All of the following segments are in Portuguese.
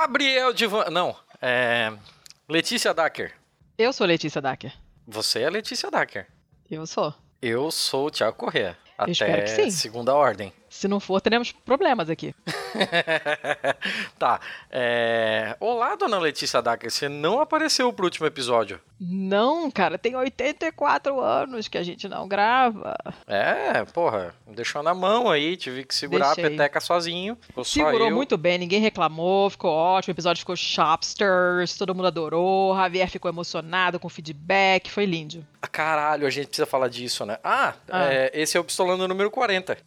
Gabriel Divan. Não, é. Letícia Dacker. Eu sou Letícia Dacker. Você é Letícia Dacker. Eu sou. Eu sou o Thiago Corrêa. Até espero que sim. segunda ordem. Se não for, teremos problemas aqui. tá. É... Olá, dona Letícia Dacker. Você não apareceu pro último episódio. Não, cara, tem 84 anos que a gente não grava. É, porra, deixou na mão aí, tive que segurar Deixei. a peteca sozinho. Ficou só Segurou eu. muito bem, ninguém reclamou, ficou ótimo, o episódio ficou shopsters, todo mundo adorou, Javier ficou emocionado com o feedback, foi lindo. Ah, Caralho, a gente precisa falar disso, né? Ah, Ah. é, esse é o Pistolando número 40.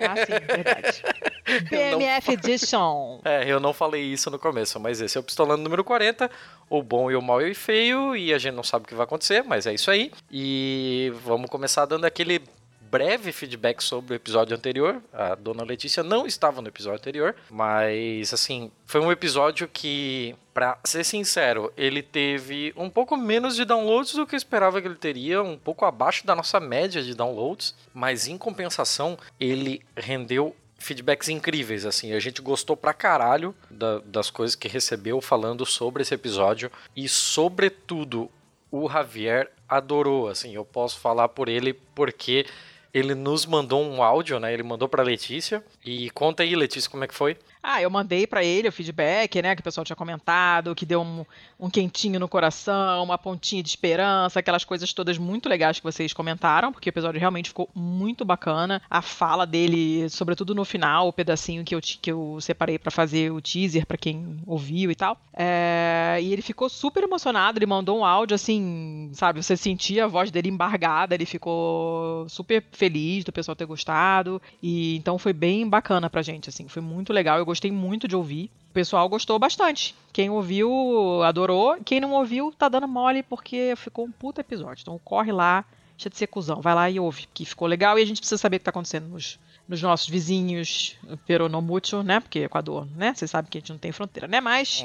Ah, sim, verdade. BMF Edition. É, eu não falei isso no começo, mas esse é o Pistolando número 40, o bom e o mal e o feio, e a gente não sabe o que vai acontecer, mas é isso aí. E vamos começar dando aquele breve feedback sobre o episódio anterior. A dona Letícia não estava no episódio anterior, mas assim, foi um episódio que, pra ser sincero, ele teve um pouco menos de downloads do que eu esperava que ele teria, um pouco abaixo da nossa média de downloads, mas em compensação, ele rendeu feedbacks incríveis, assim, a gente gostou pra caralho da- das coisas que recebeu falando sobre esse episódio e sobretudo o Javier adorou, assim, eu posso falar por ele porque ele nos mandou um áudio, né? Ele mandou pra Letícia e conta aí, Letícia, como é que foi? Ah, eu mandei pra ele o feedback, né, que o pessoal tinha comentado, que deu um, um quentinho no coração, uma pontinha de esperança, aquelas coisas todas muito legais que vocês comentaram, porque o episódio realmente ficou muito bacana. A fala dele, sobretudo no final, o pedacinho que eu, que eu separei pra fazer o teaser pra quem ouviu e tal. É, e ele ficou super emocionado, ele mandou um áudio assim, sabe, você sentia a voz dele embargada, ele ficou super feliz do pessoal ter gostado. E então foi bem bacana pra gente, assim, foi muito legal. Eu gostei muito de ouvir. O pessoal gostou bastante. Quem ouviu adorou, quem não ouviu tá dando mole porque ficou um puta episódio. Então corre lá, deixa de ser cuzão, vai lá e ouve, que ficou legal e a gente precisa saber o que tá acontecendo nos, nos nossos vizinhos peronomútil, né? Porque Equador, né? Você sabe que a gente não tem fronteira, né? Mas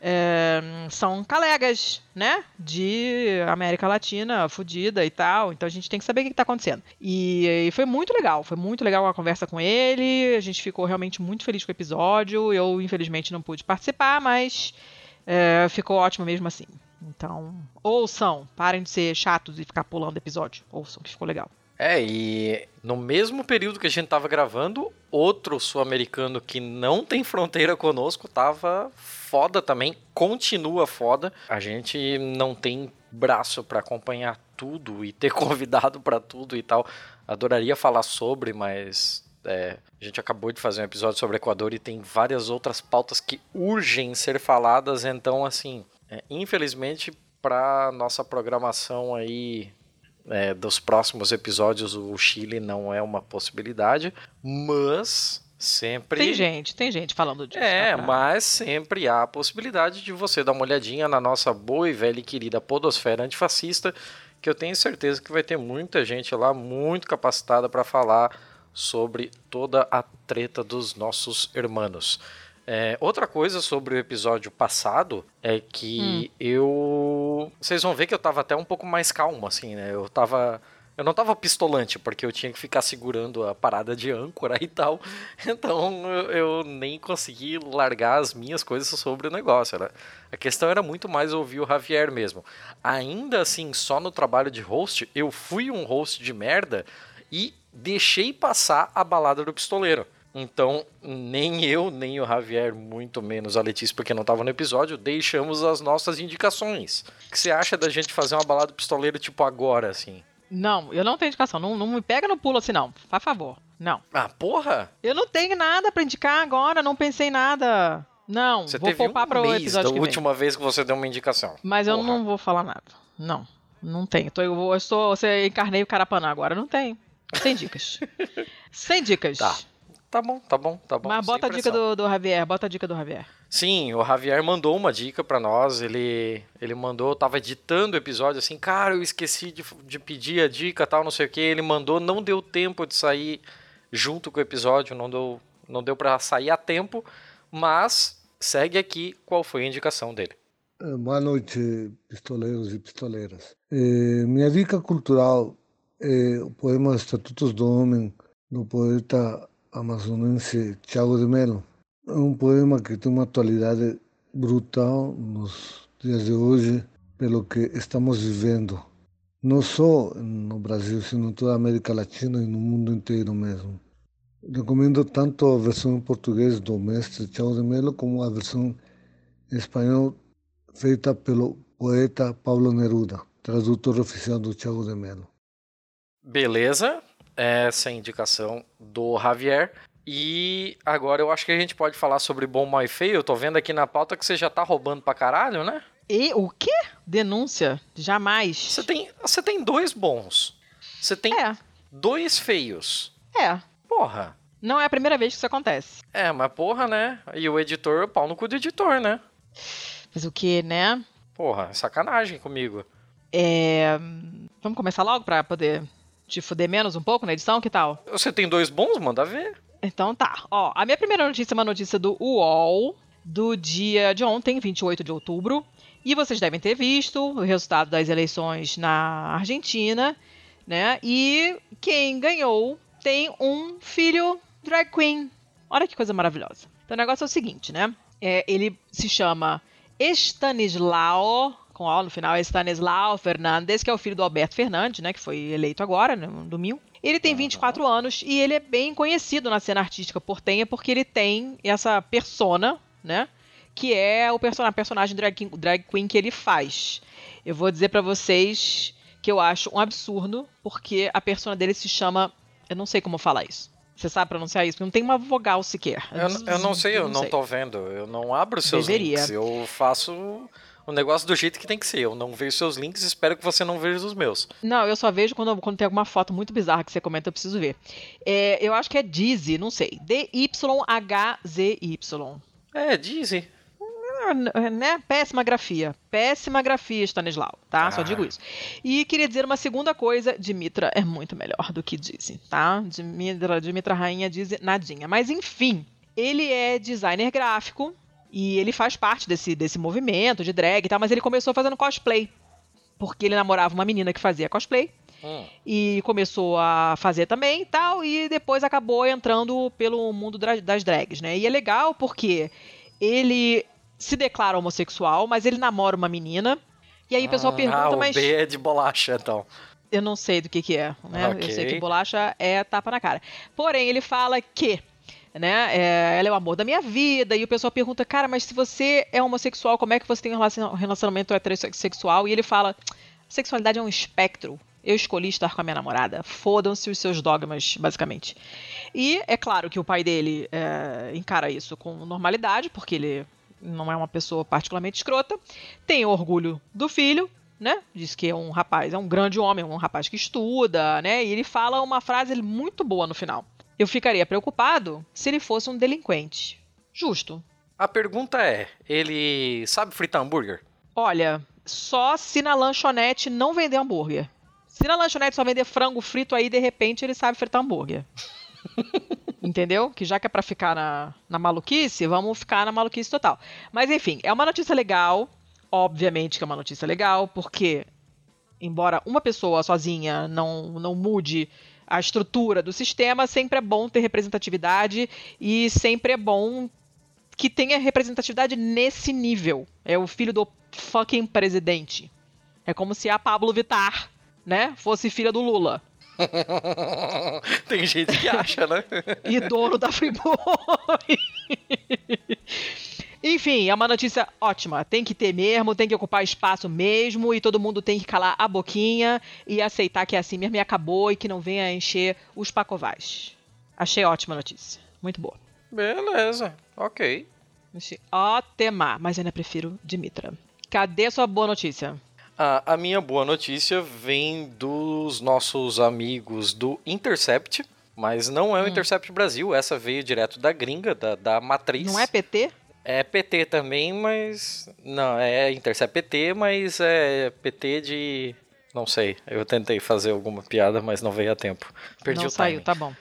é, são colegas, né? De América Latina, fudida e tal. Então a gente tem que saber o que está acontecendo. E, e foi muito legal, foi muito legal a conversa com ele. A gente ficou realmente muito feliz com o episódio. Eu, infelizmente, não pude participar, mas é, ficou ótimo mesmo assim. Então, ouçam, parem de ser chatos e ficar pulando episódio. Ouçam, que ficou legal. É, e no mesmo período que a gente tava gravando, outro sul-americano que não tem fronteira conosco tava foda também, continua foda. A gente não tem braço pra acompanhar tudo e ter convidado pra tudo e tal. Adoraria falar sobre, mas é, a gente acabou de fazer um episódio sobre Equador e tem várias outras pautas que urgem ser faladas, então assim, é, infelizmente para nossa programação aí é, dos próximos episódios o Chile não é uma possibilidade, mas sempre Tem gente, tem gente falando disso. é, tá pra- mas sempre há a possibilidade de você dar uma olhadinha na nossa boa e velha e querida podosfera antifascista, que eu tenho certeza que vai ter muita gente lá muito capacitada para falar sobre toda a treta dos nossos hermanos. É, outra coisa sobre o episódio passado é que eu. Vocês vão ver que eu tava até um pouco mais calmo, assim, né? Eu tava. Eu não tava pistolante, porque eu tinha que ficar segurando a parada de âncora e tal. Então eu, eu nem consegui largar as minhas coisas sobre o negócio. Era, a questão era muito mais ouvir o Javier mesmo. Ainda assim, só no trabalho de host, eu fui um host de merda e deixei passar a balada do pistoleiro. Então, nem eu, nem o Javier, muito menos a Letícia, porque não estava no episódio, deixamos as nossas indicações. O que você acha da gente fazer uma balada pistoleiro tipo agora, assim? Não, eu não tenho indicação. Não, não me pega no pulo assim, não. Por favor. Não. Ah, porra! Eu não tenho nada pra indicar agora, não pensei em nada. Não, Você vou teve poupar um para o mês da episódio que última vez que você deu uma indicação. Mas eu Porra. não vou falar nada. Não, não tenho. Tô, eu, eu estou, você encarnei o Carapanã agora, não tem. Sem dicas. Sem dicas. Tá, Tá bom, tá bom, tá bom. Mas bota a dica do, do Javier, bota a dica do Javier. Sim, o Javier mandou uma dica pra nós. Ele, ele mandou, eu tava editando o episódio assim, cara, eu esqueci de, de pedir a dica tal, não sei o que. Ele mandou, não deu tempo de sair junto com o episódio, não deu, não deu para sair a tempo, mas segue aqui qual foi a indicação dele. Eh, Boa noite, pistoleiros e pistoleiras. Eh, minha dica cultural é o poema Estatutos do Homem, do poeta amazonense Tiago de Mello. É um poema que tem uma atualidade brutal nos dias de hoje pelo que estamos vivendo, não só no Brasil, sino em toda a América Latina e no mundo inteiro mesmo. Recomendo tanto a versão em português do mestre Tiago de Melo como a versão em espanhol feita pelo poeta Pablo Neruda, tradutor oficial do Tiago de Melo. Beleza, essa é indicação do Javier. E agora eu acho que a gente pode falar sobre bom, mal e feio. Eu tô vendo aqui na pauta que você já tá roubando pra caralho, né? E o quê? Denúncia? Jamais. Você tem, você tem dois bons. Você tem É, dois feios. é. Porra. Não é a primeira vez que isso acontece. É, mas porra, né? E o editor, pau no cu do editor, né? Mas o que, né? Porra, sacanagem comigo. É... Vamos começar logo pra poder te fuder menos um pouco na edição? Que tal? Você tem dois bons? Manda ver. Então tá. Ó, a minha primeira notícia é uma notícia do UOL, do dia de ontem, 28 de outubro. E vocês devem ter visto o resultado das eleições na Argentina, né? E quem ganhou tem um filho drag queen. Olha que coisa maravilhosa. Então o negócio é o seguinte, né? É, ele se chama Estanislao, com O no final, é Estanislao Fernandes, que é o filho do Alberto Fernandes, né? Que foi eleito agora, né, no domingo. Ele tem 24 anos e ele é bem conhecido na cena artística portenha porque ele tem essa persona, né? Que é o person a personagem drag, king- drag queen que ele faz. Eu vou dizer pra vocês que eu acho um absurdo porque a persona dele se chama. Eu não sei como falar isso. Você sabe pronunciar isso? Não tem uma vogal sequer. Eu, eu não sei, eu não tô vendo. Eu não abro seus Deveria. links. Eu faço o negócio do jeito que tem que ser. Eu não vejo seus links espero que você não veja os meus. Não, eu só vejo quando, quando tem alguma foto muito bizarra que você comenta, eu preciso ver. É, eu acho que é Dizzy, não sei. D-Y-H-Z-Y. É, dizem. Ah, Né? Péssima grafia. Péssima grafia, Stanislau, tá? Só Ah. digo isso. E queria dizer uma segunda coisa: Dimitra é muito melhor do que Dizzy, tá? Dimitra, Dimitra Rainha Dizzy, nadinha. Mas enfim, ele é designer gráfico e ele faz parte desse, desse movimento de drag e tal, mas ele começou fazendo cosplay. Porque ele namorava uma menina que fazia cosplay Hum. e começou a fazer também e tal, e depois acabou entrando pelo mundo das drags, né? E é legal porque ele se declara homossexual, mas ele namora uma menina. E aí o pessoal Ah, pergunta, o mas B é de bolacha, então. eu não sei do que que é, né? Eu sei que bolacha é tapa na cara. Porém, ele fala que, né, é, ela é o amor da minha vida, e o pessoal pergunta, cara, mas se você é homossexual, como é que você tem um relacion- relacionamento heterossexual? E ele fala, sexualidade é um espectro. Eu escolhi estar com a minha namorada. Fodam-se os seus dogmas, basicamente. E é claro que o pai dele é, encara isso com normalidade, porque ele não é uma pessoa particularmente escrota. Tem orgulho do filho, né? Diz que é um rapaz, é um grande homem, um rapaz que estuda, né? E ele fala uma frase muito boa no final. Eu ficaria preocupado se ele fosse um delinquente. Justo. A pergunta é: ele sabe fritar hambúrguer? Olha, só se na lanchonete não vender hambúrguer. Se na lanchonete só vender frango frito, aí de repente ele sabe fritar hambúrguer. Entendeu? Que já que é pra ficar na, na maluquice, vamos ficar na maluquice total. Mas enfim, é uma notícia legal. Obviamente que é uma notícia legal, porque embora uma pessoa sozinha não, não mude a estrutura do sistema, sempre é bom ter representatividade e sempre é bom que tenha representatividade nesse nível. É o filho do fucking presidente. É como se a Pablo Vittar, né, fosse filha do Lula. Tem gente que acha, né? e dono da Friboi. Enfim, é uma notícia ótima. Tem que ter mesmo, tem que ocupar espaço mesmo, e todo mundo tem que calar a boquinha e aceitar que é assim mesmo e acabou e que não venha encher os pacovais. Achei ótima a notícia. Muito boa. Beleza, ok. Achei ótima, mas ainda prefiro Dimitra. Cadê sua boa notícia? A, a minha boa notícia vem dos nossos amigos do Intercept, mas não Hum. é o Intercept Brasil, essa veio direto da gringa, da, da matriz. Não é PT? É PT também, mas. Não, é Intercept PT, mas é PT de. Não sei. Eu tentei fazer alguma piada, mas não veio a tempo. Perdi não o saiu, timing. tá bom.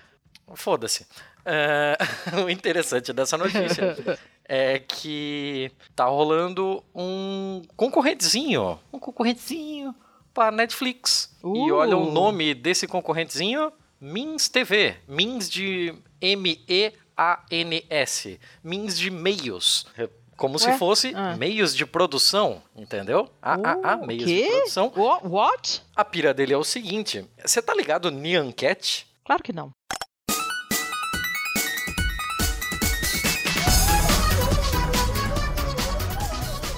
Foda-se. É, o interessante dessa notícia é que tá rolando um concorrentezinho. Um concorrentezinho para Netflix. E Uh. olha o nome desse concorrentezinho: Mins TV. Mins de M-E-A-N-S. Mins de meios. Como Ué? se fosse ah. meios de produção, entendeu? Ah, uh, meios quê? de produção. What? A pira dele é o seguinte: você tá ligado Nyan Cat? Claro que não.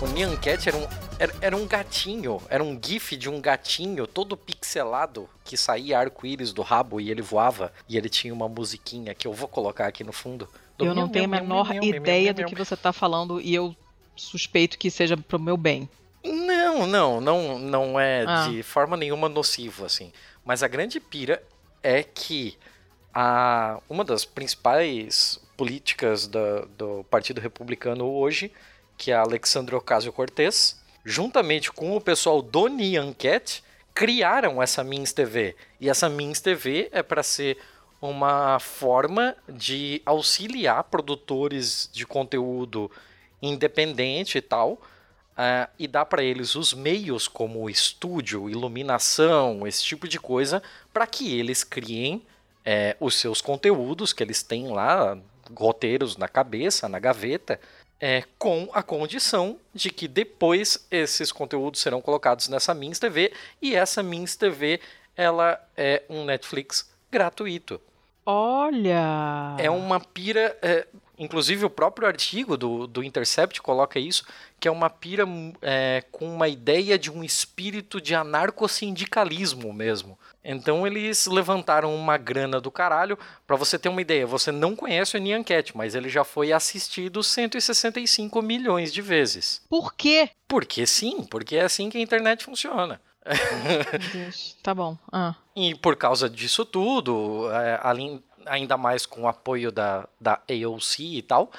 O Nyan Cat era um, era, era, um gatinho, era um gif de um gatinho todo pixelado que saía arco-íris do rabo e ele voava e ele tinha uma musiquinha que eu vou colocar aqui no fundo. Eu não tenho a menor ideia do que você está falando e eu suspeito que seja pro meu bem. Não, não, não, não é ah. de forma nenhuma nocivo assim. Mas a grande pira é que a, uma das principais políticas da, do Partido Republicano hoje, que é a Alexandre Ocasio-Cortez, juntamente com o pessoal do Nyan criaram essa Mins TV. E essa Mins TV é para ser uma forma de auxiliar produtores de conteúdo independente e tal, uh, e dar para eles os meios como estúdio, iluminação, esse tipo de coisa, para que eles criem é, os seus conteúdos que eles têm lá, roteiros na cabeça, na gaveta, é, com a condição de que depois esses conteúdos serão colocados nessa Mins TV e essa Mins TV ela é um Netflix gratuito. Olha! É uma pira. É, inclusive o próprio artigo do, do Intercept coloca isso, que é uma pira é, com uma ideia de um espírito de anarcossindicalismo mesmo. Então eles levantaram uma grana do caralho. Para você ter uma ideia, você não conhece o Nyan Cat, mas ele já foi assistido 165 milhões de vezes. Por quê? Porque sim, porque é assim que a internet funciona. Meu Deus, tá bom. Ah. E por causa disso tudo, é, além, ainda mais com o apoio da, da AOC e tal,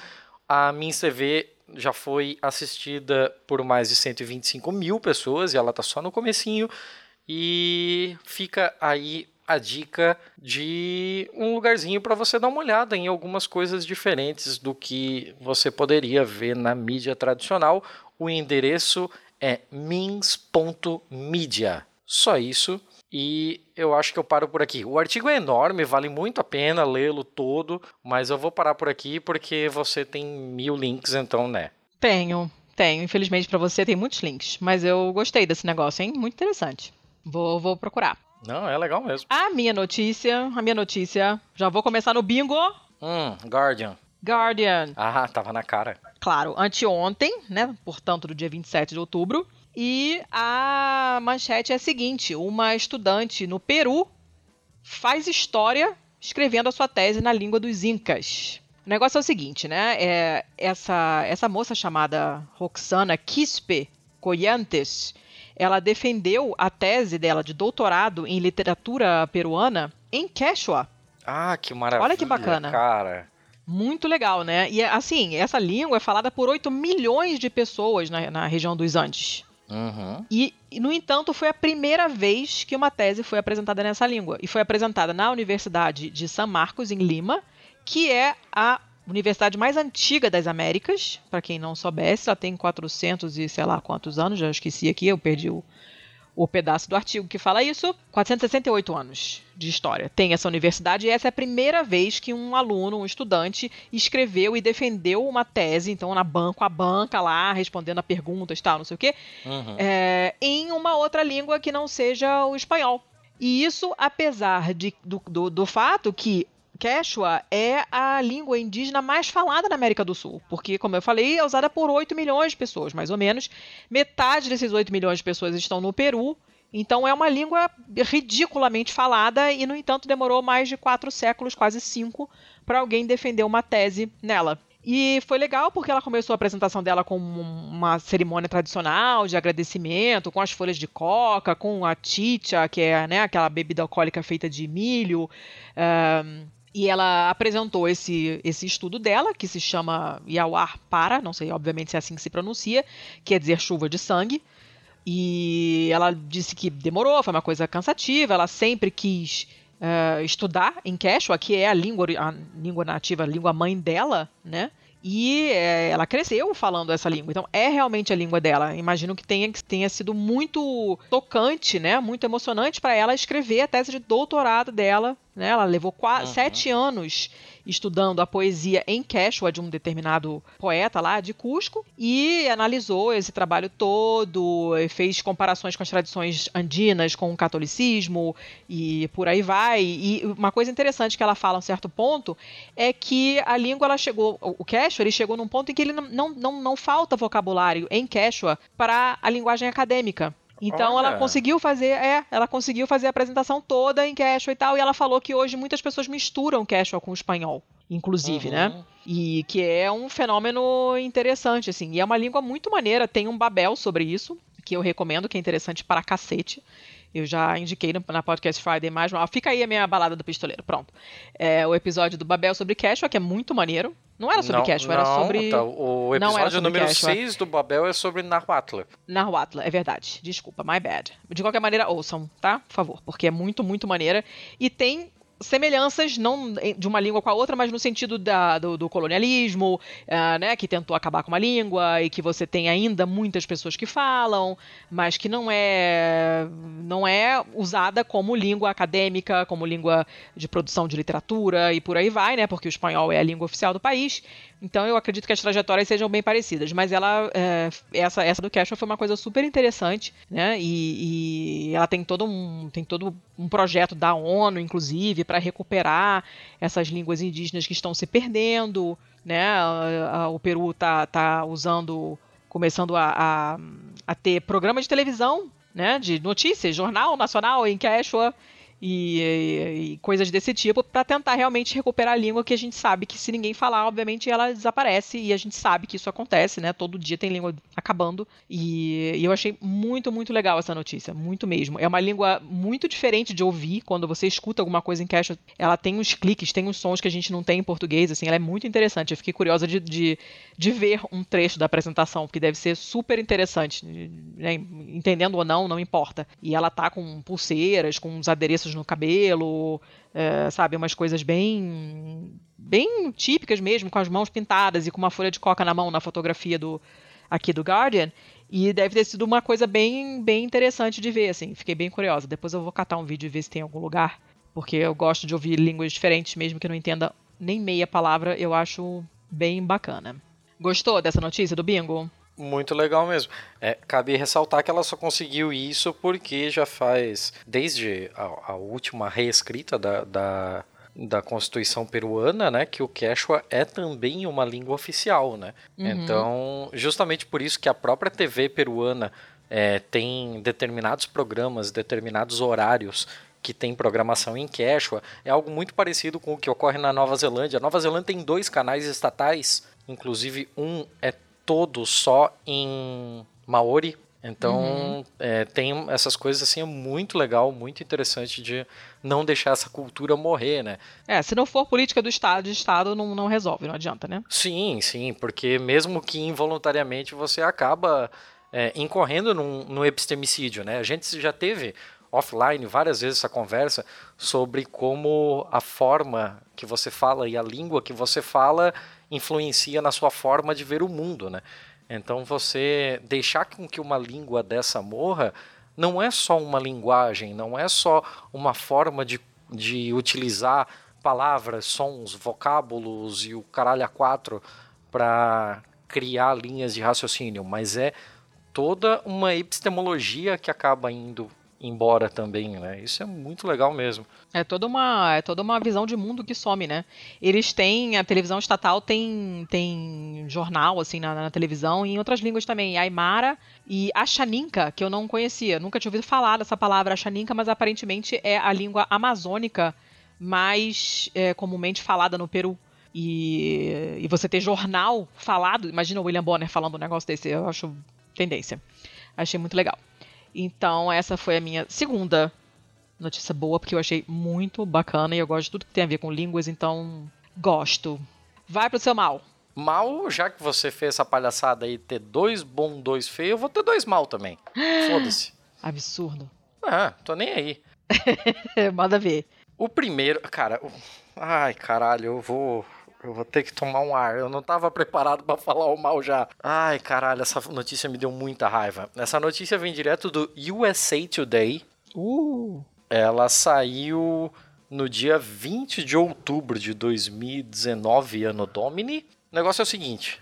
a Min TV já foi assistida por mais de 125 mil pessoas e ela tá só no comecinho. E fica aí a dica de um lugarzinho para você dar uma olhada em algumas coisas diferentes do que você poderia ver na mídia tradicional. O endereço é mins.media. Só isso. E eu acho que eu paro por aqui. O artigo é enorme, vale muito a pena lê-lo todo, mas eu vou parar por aqui porque você tem mil links, então, né? Tenho, tenho. Infelizmente para você tem muitos links, mas eu gostei desse negócio, hein? Muito interessante. Vou, vou procurar. Não, é legal mesmo. A minha notícia, a minha notícia, já vou começar no bingo. Hum, Guardian. Guardian. Ah, tava na cara. Claro, anteontem, né? Portanto, do dia 27 de outubro. E a manchete é a seguinte: uma estudante no Peru faz história escrevendo a sua tese na língua dos Incas. O negócio é o seguinte, né? É, essa, essa moça chamada Roxana Quispe Coyantes, ela defendeu a tese dela de doutorado em literatura peruana em Quechua. Ah, que maravilha. Olha que bacana. Cara. Muito legal, né? E assim, essa língua é falada por 8 milhões de pessoas na, na região dos Andes. Uhum. E, no entanto, foi a primeira vez que uma tese foi apresentada nessa língua. E foi apresentada na Universidade de San Marcos, em Lima, que é a universidade mais antiga das Américas. Para quem não soubesse, ela tem 400 e sei lá quantos anos, já esqueci aqui, eu perdi o, o pedaço do artigo que fala isso, 468 anos de história. Tem essa universidade e essa é a primeira vez que um aluno, um estudante, escreveu e defendeu uma tese, então na banca, a banca lá, respondendo a perguntas tal, não sei o quê, uhum. é, em uma outra língua que não seja o espanhol. E isso, apesar de, do, do, do fato que Quechua é a língua indígena mais falada na América do Sul, porque, como eu falei, é usada por 8 milhões de pessoas, mais ou menos. Metade desses 8 milhões de pessoas estão no Peru, então é uma língua ridiculamente falada e, no entanto, demorou mais de quatro séculos, quase cinco, para alguém defender uma tese nela. E foi legal porque ela começou a apresentação dela com uma cerimônia tradicional de agradecimento, com as folhas de coca, com a chicha, que é né, aquela bebida alcoólica feita de milho. E ela apresentou esse, esse estudo dela, que se chama Yawar Para, não sei, obviamente, se é assim que se pronuncia, quer dizer chuva de sangue. E ela disse que demorou, foi uma coisa cansativa, ela sempre quis uh, estudar em Quechua, que é a língua, a língua nativa, a língua mãe dela, né? E é, ela cresceu falando essa língua, então é realmente a língua dela. Imagino que tenha, que tenha sido muito tocante, né? Muito emocionante para ela escrever a tese de doutorado dela Né? Ela levou uhum. sete anos estudando a poesia em Quechua de um determinado poeta lá de Cusco e analisou esse trabalho todo, fez comparações com as tradições andinas, com o catolicismo e por aí vai. E uma coisa interessante que ela fala a um certo ponto é que a língua ela chegou, o Quechua ele chegou num ponto em que ele não, não, não falta vocabulário em Quechua para a linguagem acadêmica. Então Olha. ela conseguiu fazer, é, ela conseguiu fazer a apresentação toda em Quechua e tal, e ela falou que hoje muitas pessoas misturam Quechua com espanhol, inclusive, né? uhum. né? E que é um fenômeno interessante, assim. E é uma língua muito maneira, tem um Babel sobre isso, que eu recomendo, que é interessante para cacete. Eu já indiquei na Podcast Friday mais uma. Fica aí a minha balada do pistoleiro. Pronto. É o episódio do Babel sobre Quechua, que é muito maneiro. Não era sobre não, Quechua, era sobre. Tá. O episódio número 6 do Babel é sobre Nahuatl. Nahuatl, é verdade. Desculpa, my bad. De qualquer maneira, ouçam, tá? Por favor, porque é muito, muito maneira. E tem semelhanças, não de uma língua com a outra, mas no sentido da, do, do, colonialismo, uh, né, que tentou acabar com uma língua e que você tem ainda muitas pessoas que falam, mas que não é, não é usada como língua acadêmica, como língua de produção de literatura e por aí vai, né, porque o espanhol é a língua oficial do país. Então eu acredito que as trajetórias sejam bem parecidas, mas ela é, essa essa do Cashman foi uma coisa super interessante, né? E, e, ela tem todo um tem todo um projeto da ONU, inclusive, para recuperar essas línguas indígenas que estão se perdendo, né? o Peru tá, tá usando começando a, a, a ter programa de televisão né, de notícias, jornal nacional em Quechua e, e, e coisas desse tipo para tentar realmente recuperar a língua que a gente sabe que se ninguém falar, obviamente ela desaparece e a gente sabe que isso acontece, né? Todo dia tem língua acabando e, e eu achei muito, muito legal essa notícia, muito mesmo. É uma língua muito diferente de ouvir quando você escuta alguma coisa em caixa. Ela tem uns cliques, tem uns sons que a gente não tem em português, assim, ela é muito interessante. Eu fiquei curiosa de, de, de ver um trecho da apresentação, porque deve ser super interessante, né? entendendo ou não, não importa. E ela tá com pulseiras, com uns adereços no cabelo, é, sabe, umas coisas bem bem típicas mesmo, com as mãos pintadas e com uma folha de coca na mão na fotografia do aqui do Guardian. E deve ter sido uma coisa bem bem interessante de ver, assim. Fiquei bem curiosa. Depois eu vou catar um vídeo e ver se tem em algum lugar, porque eu gosto de ouvir línguas diferentes, mesmo que não entenda nem meia palavra, eu acho bem bacana. Gostou dessa notícia do bingo? Muito legal mesmo. É, cabe ressaltar que ela só conseguiu isso porque já faz, desde a, a última reescrita da, da, da, Constituição peruana, né, que o Quechua é também uma língua oficial, né? Uhum. Então, justamente por isso que a própria TV peruana é, tem determinados programas, determinados horários que tem programação em Quechua, é algo muito parecido com o que ocorre na Nova Zelândia. A Nova Zelândia tem dois canais estatais, inclusive um é todo só em Maori. Então, uhum. é, tem essas coisas assim, é muito legal, muito interessante de não deixar essa cultura morrer, né? É, se não for política do Estado, de Estado não, não resolve, não adianta, né? Sim, sim, porque mesmo que involuntariamente você acaba é, incorrendo num, num epistemicídio, né? A gente já teve offline várias vezes essa conversa sobre como a forma que você fala e a língua que você fala influencia na sua forma de ver o mundo, né? Então você deixar com que uma língua dessa morra não é só uma linguagem, não é só uma forma de, de utilizar palavras, sons, vocábulos e o caralho a quatro para criar linhas de raciocínio, mas é toda uma epistemologia que acaba indo embora também, né? Isso é muito legal mesmo. É toda uma, é toda uma visão de mundo que some, né? Eles têm, a televisão estatal tem, tem jornal, assim, na, na televisão, e em outras línguas também, Aymara e Achaninka, que eu não conhecia, nunca tinha ouvido falar dessa palavra Achaninka, mas aparentemente é a língua amazônica mais é, comumente falada no Peru. E, e você ter jornal falado, imagina o William Bonner falando um negócio desse, eu acho tendência. Achei muito legal. Então, essa foi a minha segunda notícia boa, porque eu achei muito bacana e eu gosto de tudo que tem a ver com línguas, então gosto. Vai pro seu mal. Mal, já que você fez essa palhaçada aí, ter dois bom, dois feio, eu vou ter dois mal também. Foda-se. Absurdo. Ah, tô nem aí. Manda ver. O primeiro, cara, ai caralho, eu vou eu vou ter que tomar um ar. Eu não estava preparado para falar o mal já. Ai, caralho, essa notícia me deu muita raiva. Essa notícia vem direto do USA Today. Uh. Ela saiu no dia 20 de outubro de 2019, ano Domini. O negócio é o seguinte: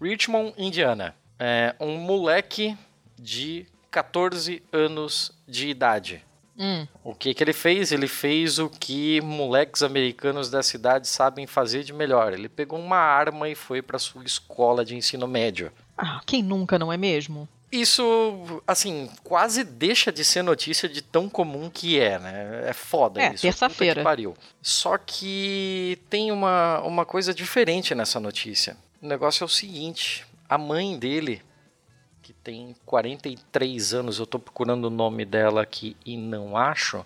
Richmond, Indiana. É um moleque de 14 anos de idade. Hum. O que, que ele fez? Ele fez o que moleques americanos da cidade sabem fazer de melhor. Ele pegou uma arma e foi para sua escola de ensino médio. Ah, quem nunca, não é mesmo? Isso, assim, quase deixa de ser notícia de tão comum que é, né? É foda É, isso. terça-feira. Pariu. Só que tem uma, uma coisa diferente nessa notícia. O negócio é o seguinte: a mãe dele, tem 43 anos, eu tô procurando o nome dela aqui e não acho,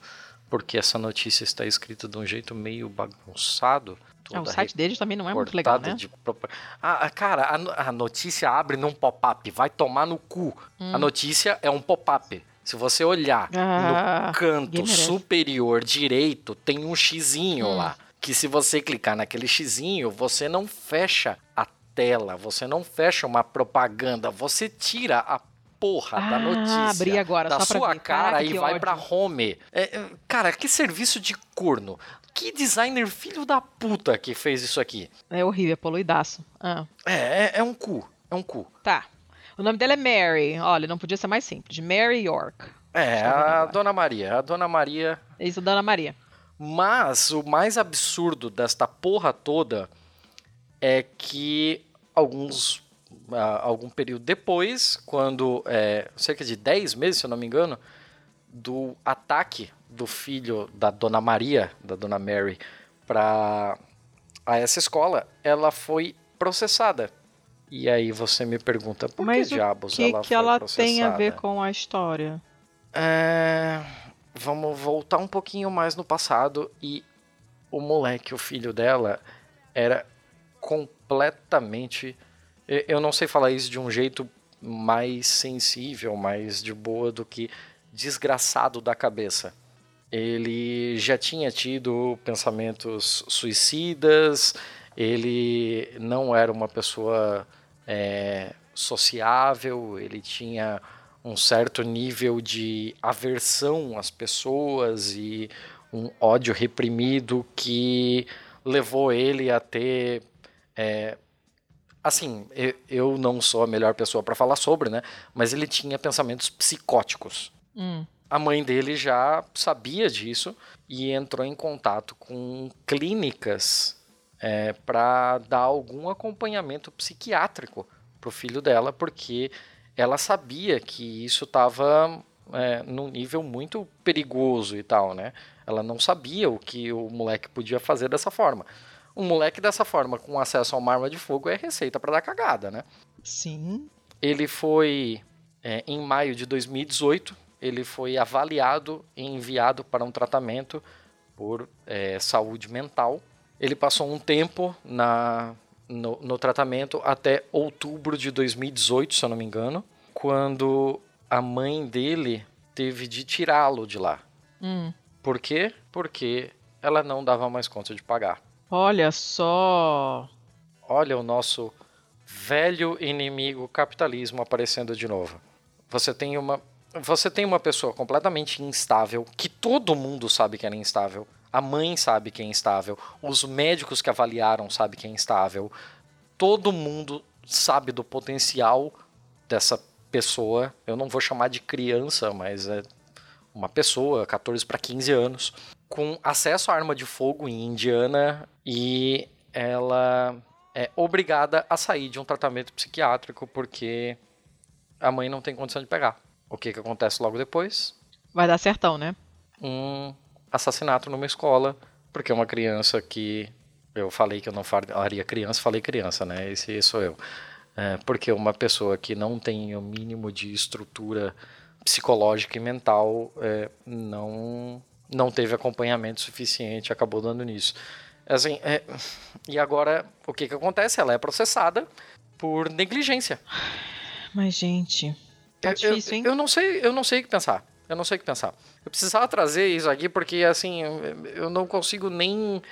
porque essa notícia está escrita de um jeito meio bagunçado. Ah, o site deles também não é muito legal, né? de propa- Ah, cara, a, a notícia abre num pop-up, vai tomar no cu. A notícia é um pop-up. Se você olhar Hum. Ah, no canto superior direito, tem um xizinho Hum. lá. Que se você clicar naquele xizinho, você não fecha a tela, você não fecha uma propaganda, você tira a porra da Ah, notícia abri agora, da sua ver. cara Caraca, e vai pra home. É, é, cara, que serviço de corno. Que designer filho da puta que fez isso aqui. É horrível, é poluidaço. Ah, É, é, é um cu. É um cu. tá. O nome dela é Mary. Olha, não podia ser mais simples. Mary York. É, a. Dona Maria. A Dona Maria. É isso da Ana Maria. Mas o mais absurdo desta porra toda é que alguns. ah, algum período depois, quando. É, cerca de 10 meses, se eu não me engano, do ataque do filho da Dona Maria, da Dona Mary, para a essa escola, ela foi processada. E aí você me pergunta, por Mas que diabos que, ela que foi ela processada? tem a ver com a história? É, Vamos voltar um pouquinho mais no passado e o moleque, o filho dela, era completamente. Eu não sei falar isso de um jeito mais sensível, mais de boa do que desgraçado da cabeça. Ele já tinha tido pensamentos suicidas, ele não era uma pessoa é, sociável, ele tinha um certo nível de aversão às pessoas e um ódio reprimido que levou ele a ter. É, assim, eu, não sou a melhor pessoa para falar sobre, né? Mas ele tinha pensamentos psicóticos. Hum. A mãe dele já sabia disso e entrou em contato com clínicas para dar algum acompanhamento psiquiátrico para o filho dela, porque ela sabia que isso estava é, num nível muito perigoso e tal, né? Ela não sabia o que o moleque podia fazer dessa forma. Um moleque dessa forma, com acesso a uma arma de fogo, é receita para dar cagada, né? Sim. Ele foi, é, em maio de 2018, ele foi avaliado e enviado para um tratamento por é, saúde mental. Ele passou um tempo na, no, no tratamento até outubro de 2018, se eu não me engano, quando a mãe dele teve de tirá-lo de lá. Hum. Por quê? Porque ela não dava mais conta de pagar. Olha só. Olha o nosso velho inimigo capitalismo aparecendo de novo. Você tem uma você tem uma pessoa completamente instável, que todo mundo sabe que é instável. A mãe sabe que é instável, os médicos que avaliaram sabem que é instável. Todo mundo sabe do potencial dessa pessoa. Eu não vou chamar de criança, mas é uma pessoa, 14 para 15 anos, com acesso à arma de fogo em Indiana e ela é obrigada a sair de um tratamento psiquiátrico porque a mãe não tem condição de pegar. O que, que acontece logo depois? Vai dar certão, né? Um assassinato numa escola, porque uma criança que. Eu falei que eu não faria criança, falei criança, né? Esse sou eu. É, porque uma pessoa que não tem o mínimo de estrutura psicológica e mental é, não, não teve acompanhamento suficiente, acabou dando nisso. Assim, é, e agora, o que, que acontece? Ela é processada por negligência. Mas, gente, tá Eu- difícil, eu, hein? Eu não sei, eu não sei o que pensar. Eu não sei o que pensar. Eu precisava trazer isso aqui porque assim, eu- eu não consigo nem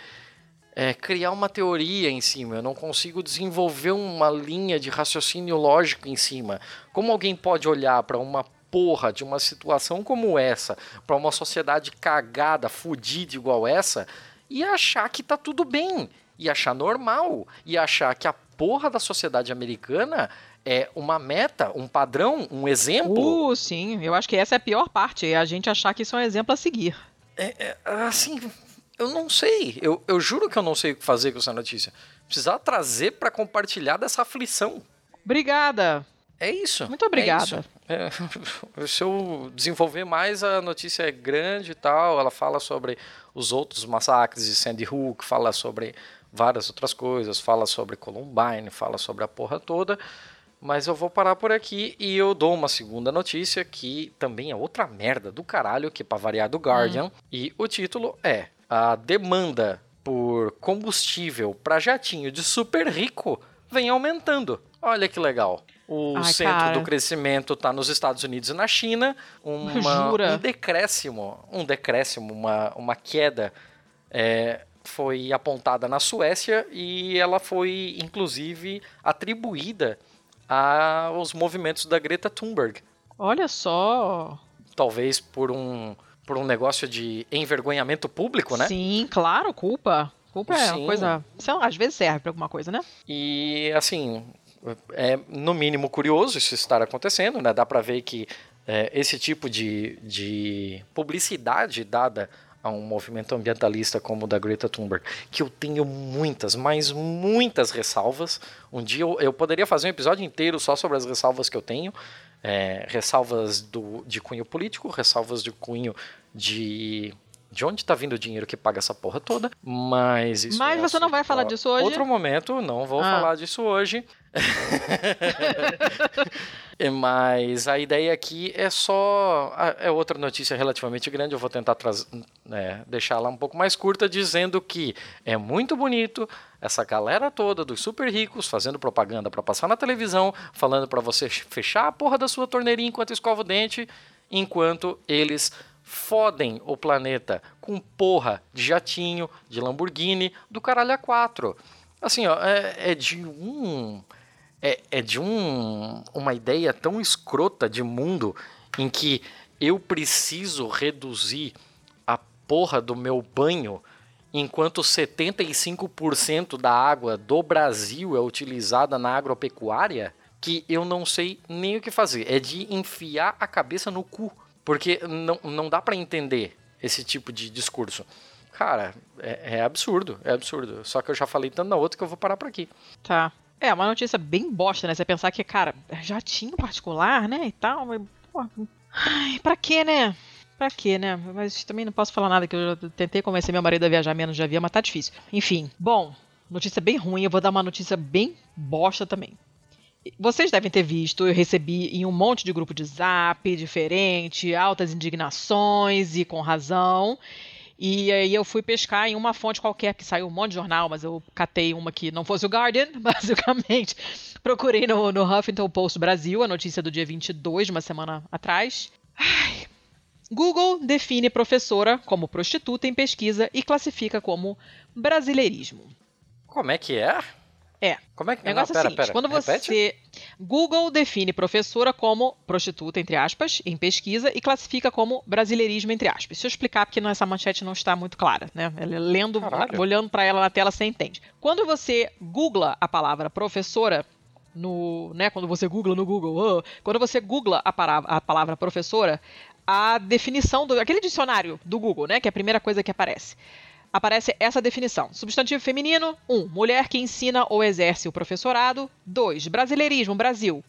é, criar uma teoria em cima. Eu não consigo desenvolver uma linha de raciocínio lógico em cima. Como alguém pode olhar para uma porra de uma situação como essa para uma sociedade cagada, fodida igual essa e achar que tá tudo bem, e achar normal, e achar que a porra da sociedade americana é uma meta, um padrão, um exemplo. Uh, sim, eu acho que essa é a pior parte, é a gente achar que isso é um exemplo a seguir. É, é, assim, eu não sei. Eu, eu juro que eu não sei o que fazer com essa notícia. Precisava trazer para compartilhar dessa aflição. Obrigada. É isso. Muito obrigada. É é, se eu desenvolver mais, a notícia é grande e tal. Ela fala sobre os outros massacres de Sandy Hook, fala sobre várias outras coisas, fala sobre Columbine, fala sobre a porra toda. Mas eu vou parar por aqui e eu dou uma segunda notícia que também é outra merda do caralho, que para variar do Guardian. Hum. E o título é: A demanda por combustível para jatinho de super rico vem aumentando. Olha que legal. O Ai, centro cara. do crescimento está nos Estados Unidos e na China. Uma, um decréscimo, um decréscimo, uma, uma queda é, foi apontada na Suécia e ela foi inclusive atribuída aos movimentos da Greta Thunberg. Olha só. Talvez por um, por um negócio de envergonhamento público, né? Sim, claro, culpa. Culpa Sim. é uma coisa. Às vezes serve para alguma coisa, né? E assim, é no mínimo curioso isso estar acontecendo, né? Dá para ver que é, esse tipo de, de publicidade dada a um movimento ambientalista como o da Greta Thunberg, que eu tenho muitas, mas muitas ressalvas. Um dia eu, eu poderia fazer um episódio inteiro só sobre as ressalvas que eu tenho. É, ressalvas do, de cunho político, ressalvas de cunho de de onde está vindo o dinheiro que paga essa porra toda, mas isso Mas é você não vai falar disso hoje? Outro momento, não vou ah. falar disso hoje. mas a ideia aqui é só é outra notícia relativamente grande. Eu vou tentar é, deixar ela um pouco mais curta, dizendo que é muito bonito essa galera toda dos super ricos fazendo propaganda para passar na televisão, falando para você fechar a porra da sua torneirinha enquanto escova o dente, enquanto eles fodem o planeta com porra de jatinho, de Lamborghini, do caralho a quatro. Assim, ó, é, é de um. É, é de um, uma ideia tão escrota de mundo em que eu preciso reduzir a porra do meu banho enquanto 75% da água do Brasil é utilizada na agropecuária, que eu não sei nem o que fazer. É de enfiar a cabeça no cu. Porque não, não dá para entender esse tipo de discurso. Cara, é, é, absurdo, é absurdo. Só que eu já falei tanto na outra que eu vou parar por aqui. Tá. É, uma notícia bem bosta, né? Você pensar que, cara, já tinha particular, né? E tal, mas. Pô, ai, pra quê, né? Pra quê, né? Mas também não posso falar nada, que eu tentei convencer meu marido a viajar menos de avião, mas tá difícil. Enfim, bom, notícia bem ruim, eu vou dar uma notícia bem bosta também. Vocês devem ter visto, eu recebi em um monte de grupo de zap diferente, altas indignações e com razão. E aí eu fui pescar em uma fonte qualquer, que saiu um monte de jornal, mas eu catei uma que não fosse o Guardian, basicamente. Procurei no, no Huffington Post Brasil, a notícia do dia 22, de uma semana atrás. Ai. Google define professora como prostituta em pesquisa e classifica como brasileirismo. Como é que é? É. Como é que o negócio não, é pera, pera, quando repete? você Google define professora como prostituta entre aspas em pesquisa e classifica como brasileirismo entre aspas. Se eu explicar porque essa manchete não está muito clara, né? Lendo, Caralho. olhando para ela na tela você entende. Quando você googla a palavra professora no, né, quando você googla no Google, oh, quando você googla a, a palavra professora, a definição do aquele dicionário do Google, né, que é a primeira coisa que aparece aparece essa definição. Substantivo feminino: 1. Um, mulher que ensina ou exerce o professorado. 2. Brasileirismo, Brasil.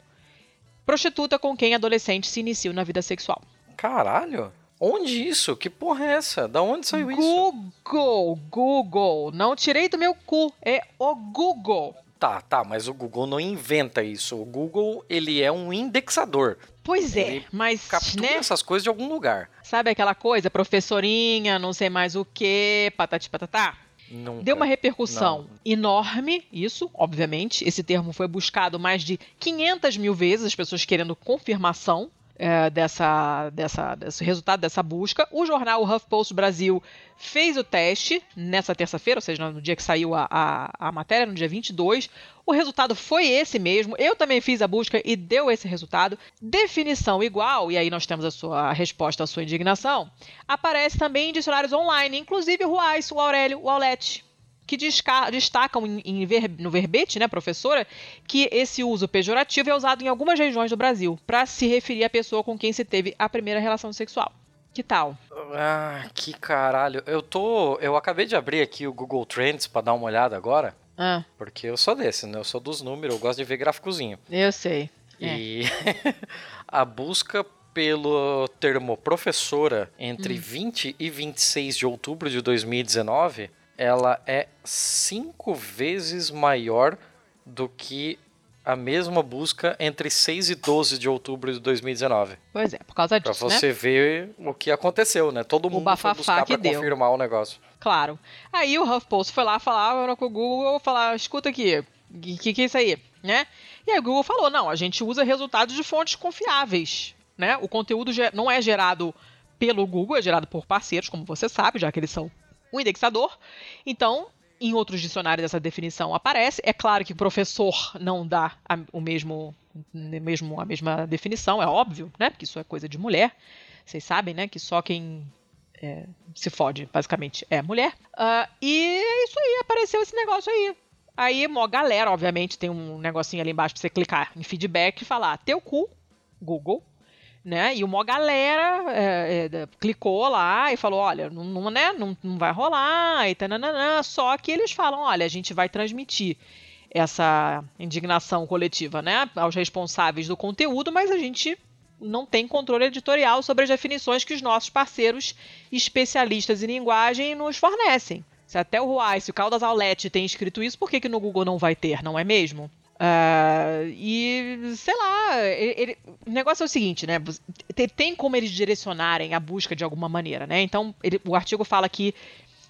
Prostituta com quem adolescente se inicia na vida sexual. Caralho! Onde isso? Que porra é essa? Da onde saiu Google, isso? Google, Google. Não tirei do meu cu, é o Google. Tá, tá, mas o Google não inventa isso. O Google, ele é um indexador. Pois é, ele mas. Captura né? essas coisas de algum lugar. Sabe aquela coisa, professorinha, não sei mais o que, patati patatá? Nunca. Deu uma repercussão não. enorme, isso, obviamente. Esse termo foi buscado mais de 500 mil vezes, as pessoas querendo confirmação. É, dessa, dessa, desse resultado dessa busca. O jornal HuffPost Brasil fez o teste nessa terça-feira, ou seja, no dia que saiu a, a, a, matéria, no dia 22. O resultado foi esse mesmo. Eu também fiz a busca e deu esse resultado. Definição igual, e aí nós temos a sua a resposta à sua indignação, aparece também em dicionários online, inclusive o Ruais, o Aurélio, o Aulete que destacam em, em ver, no verbete, né, professora, que esse uso pejorativo é usado em algumas regiões do Brasil para se referir à pessoa com quem se teve a primeira relação sexual. Que tal? Ah, que caralho. Eu tô. Eu acabei de abrir aqui o Google Trends para dar uma olhada agora. Ah. Porque eu sou desse, né? Eu sou dos números, eu gosto de ver gráficozinho. Eu sei. E é. a busca pelo termo professora entre hum. 20 e 26 de outubro de 2019 ela é cinco vezes maior do que a mesma busca entre 6 e 12 de outubro de 2019. Pois é, por causa disso, Pra você né? ver o que aconteceu, né? Todo mundo foi buscar pra deu. confirmar o negócio. Claro. Aí o HuffPost foi lá falar com o Google, falar, escuta aqui, o que, que é isso aí, né? E aí o Google falou, não, a gente usa resultados de fontes confiáveis, né? O conteúdo não é gerado pelo Google, é gerado por parceiros, como você sabe, já que eles são um indexador. Então, em outros dicionários essa definição aparece. É claro que o professor não dá a, o mesmo, mesmo a mesma definição, é óbvio, né? Porque isso é coisa de mulher. Vocês sabem, né? Que só quem é, se fode, basicamente, é mulher. Uh, e é isso aí, apareceu esse negócio aí. Aí, uma galera, obviamente, tem um negocinho ali embaixo pra você clicar em feedback e falar: teu cu, Google, né? E uma galera é, é, clicou lá e falou, olha, não, não, né, não, não vai rolar, e tananana. só que eles falam, olha, a gente vai transmitir essa indignação coletiva, né, aos responsáveis do conteúdo, mas a gente não tem controle editorial sobre as definições que os nossos parceiros especialistas em linguagem nos fornecem. Se até o Ruais, se o Caldas Aulete tem escrito isso, por que, que no Google não vai ter, não é mesmo? Uh, e, sei lá, ele, o negócio é o seguinte, né? Tem como eles direcionarem a busca de alguma maneira, né? Então, ele, o artigo fala que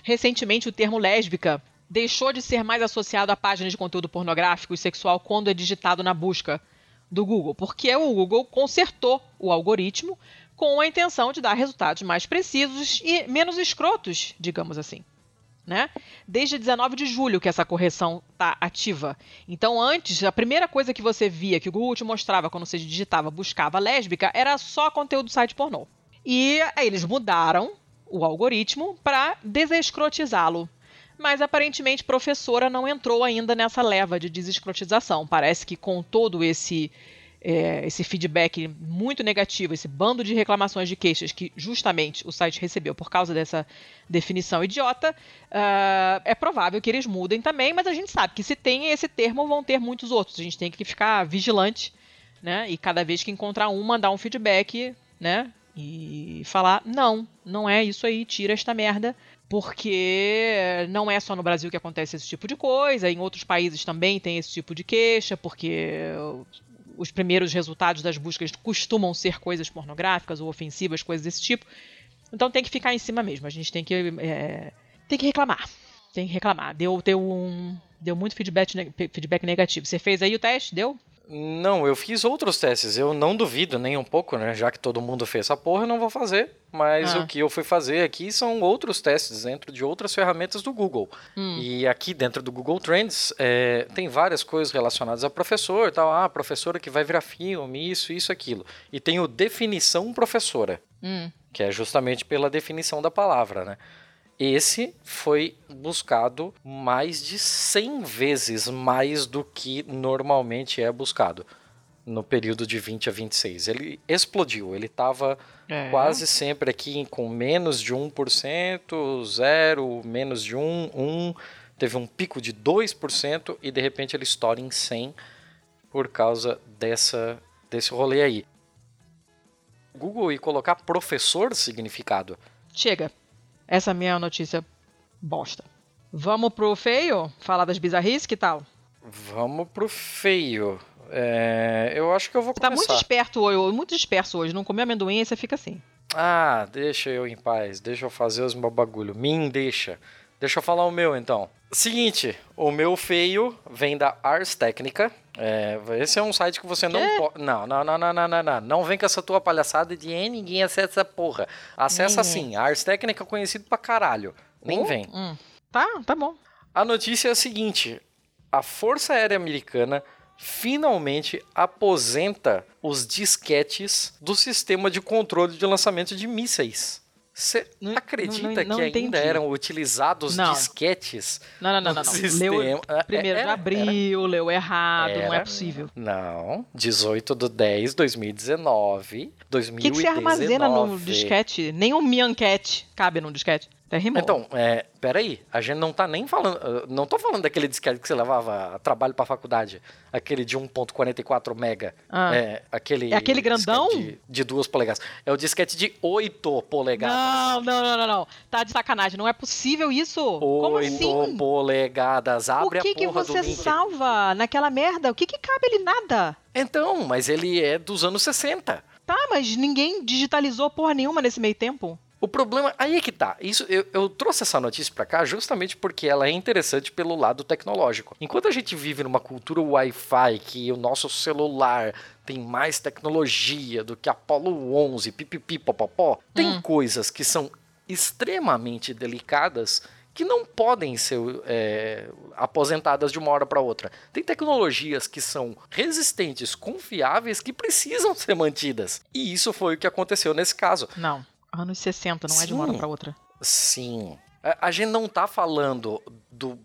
recentemente o termo lésbica deixou de ser mais associado a páginas de conteúdo pornográfico e sexual quando é digitado na busca do Google, porque o Google consertou o algoritmo com a intenção de dar resultados mais precisos e menos escrotos, digamos assim né? Desde 19 de julho que essa correção está ativa. Então, antes, a primeira coisa que você via, que o Google te mostrava quando você digitava, buscava lésbica, era só conteúdo do site pornô. E aí eles mudaram o algoritmo para desescrotizá-lo. Mas aparentemente professora não entrou ainda nessa leva de desescrotização. Parece que com todo esse é, esse feedback muito negativo, esse bando de reclamações de queixas que justamente o site recebeu por causa dessa definição idiota, uh, é provável que eles mudem também, mas a gente sabe que se tem esse termo, vão ter muitos outros. A gente tem que ficar vigilante, né? E cada vez que encontrar um, mandar um feedback, né? E falar: não, não é isso aí, tira esta merda porque não é só no Brasil que acontece esse tipo de coisa, em outros países também tem esse tipo de queixa, porque os primeiros resultados das buscas costumam ser coisas pornográficas ou ofensivas, coisas desse tipo. Então tem que ficar em cima mesmo. A gente tem que, é, tem que reclamar. Tem que reclamar. Deu, deu, um, deu muito feedback, feedback negativo. Você fez aí o teste? Deu? Não, eu fiz outros testes. Eu não duvido nem um pouco, né? Já que todo mundo fez essa porra, eu não vou fazer. Mas ah. o que eu fui fazer aqui são outros testes dentro de outras ferramentas do Google. Hum. E aqui dentro do Google Trends é, tem várias coisas relacionadas a professor, tal. Ah, professora que vai virar filme, isso, isso, aquilo. E tem o definição professora, hum. que é justamente pela definição da palavra, né? Esse foi buscado mais de 100 vezes mais do que normalmente é buscado no período de 20 a 26. Ele explodiu, ele estava é. quase sempre aqui com menos de 1%, 0, menos de 1, 1, teve um pico de 2% e de repente ele estoura em 100 por causa dessa, desse rolê aí. Google e colocar professor significado. Chega. Essa minha notícia bosta. Vamos pro feio? Falar das bizarrices, que tal? Vamos pro feio. É, eu acho que eu vou começar. Tá muito esperto hoje, muito disperso hoje. Não comeu amendoim e você fica assim. Ah, deixa eu em paz. Deixa eu fazer os meus bagulho. Mim deixa. Deixa eu falar o meu então. Seguinte, o meu feio vem da Ars Técnica, É, esse é um site que você não pode. Não, não, não, não, não, não, não. Não vem com essa tua palhaçada de "É, ninguém acessa essa porra. Acessa Hum. sim. A Ars Técnica é conhecido pra caralho. Nem Oh, vem. hum. Tá, tá bom. A notícia é a seguinte: a Força Aérea Americana finalmente aposenta os disquetes do sistema de controle de lançamento de mísseis. Você Não- acredita não- não que ainda entendi. eram utilizados Não. disquetes? Não, não, não, no não. não. Leu, É, primeiro era- já abriu, leu errado, não é Era. possível. Não, 18 de 10, 2019, O 2019. que, que você armazena no disquete? Nem um Mianquete cabe num disquete. Rimou. Então, é, peraí, a gente não tá nem falando, não tô falando daquele disquete que você levava a trabalho pra faculdade, aquele de 1.44 mega, Ah. é, aquele É aquele grandão? De, de duas polegadas. É o disquete de 8 polegadas. Não, não, não, não, não. Tá de sacanagem. Não é possível isso. Como 8 assim? polegadas. Abre o que, a que você do salva naquela merda? O que, que cabe ali? Nada. Então, mas ele é dos anos 60. Tá, mas ninguém digitalizou porra nenhuma nesse meio tempo. O problema, aí é que tá. Isso, eu, eu trouxe essa notícia pra cá justamente porque ela é interessante pelo lado tecnológico. Enquanto a gente vive numa cultura Wi-Fi, que o nosso celular tem mais tecnologia do que Apollo 11, pipipi, popopó, tem Hum. coisas que são extremamente delicadas que não podem ser é, aposentadas de uma hora para outra. Tem tecnologias que são resistentes, confiáveis, que precisam ser mantidas. E isso foi o que aconteceu nesse caso. Não. Anos 60, não é de uma hora Sim. pra outra. Sim. A, a gente não tá falando do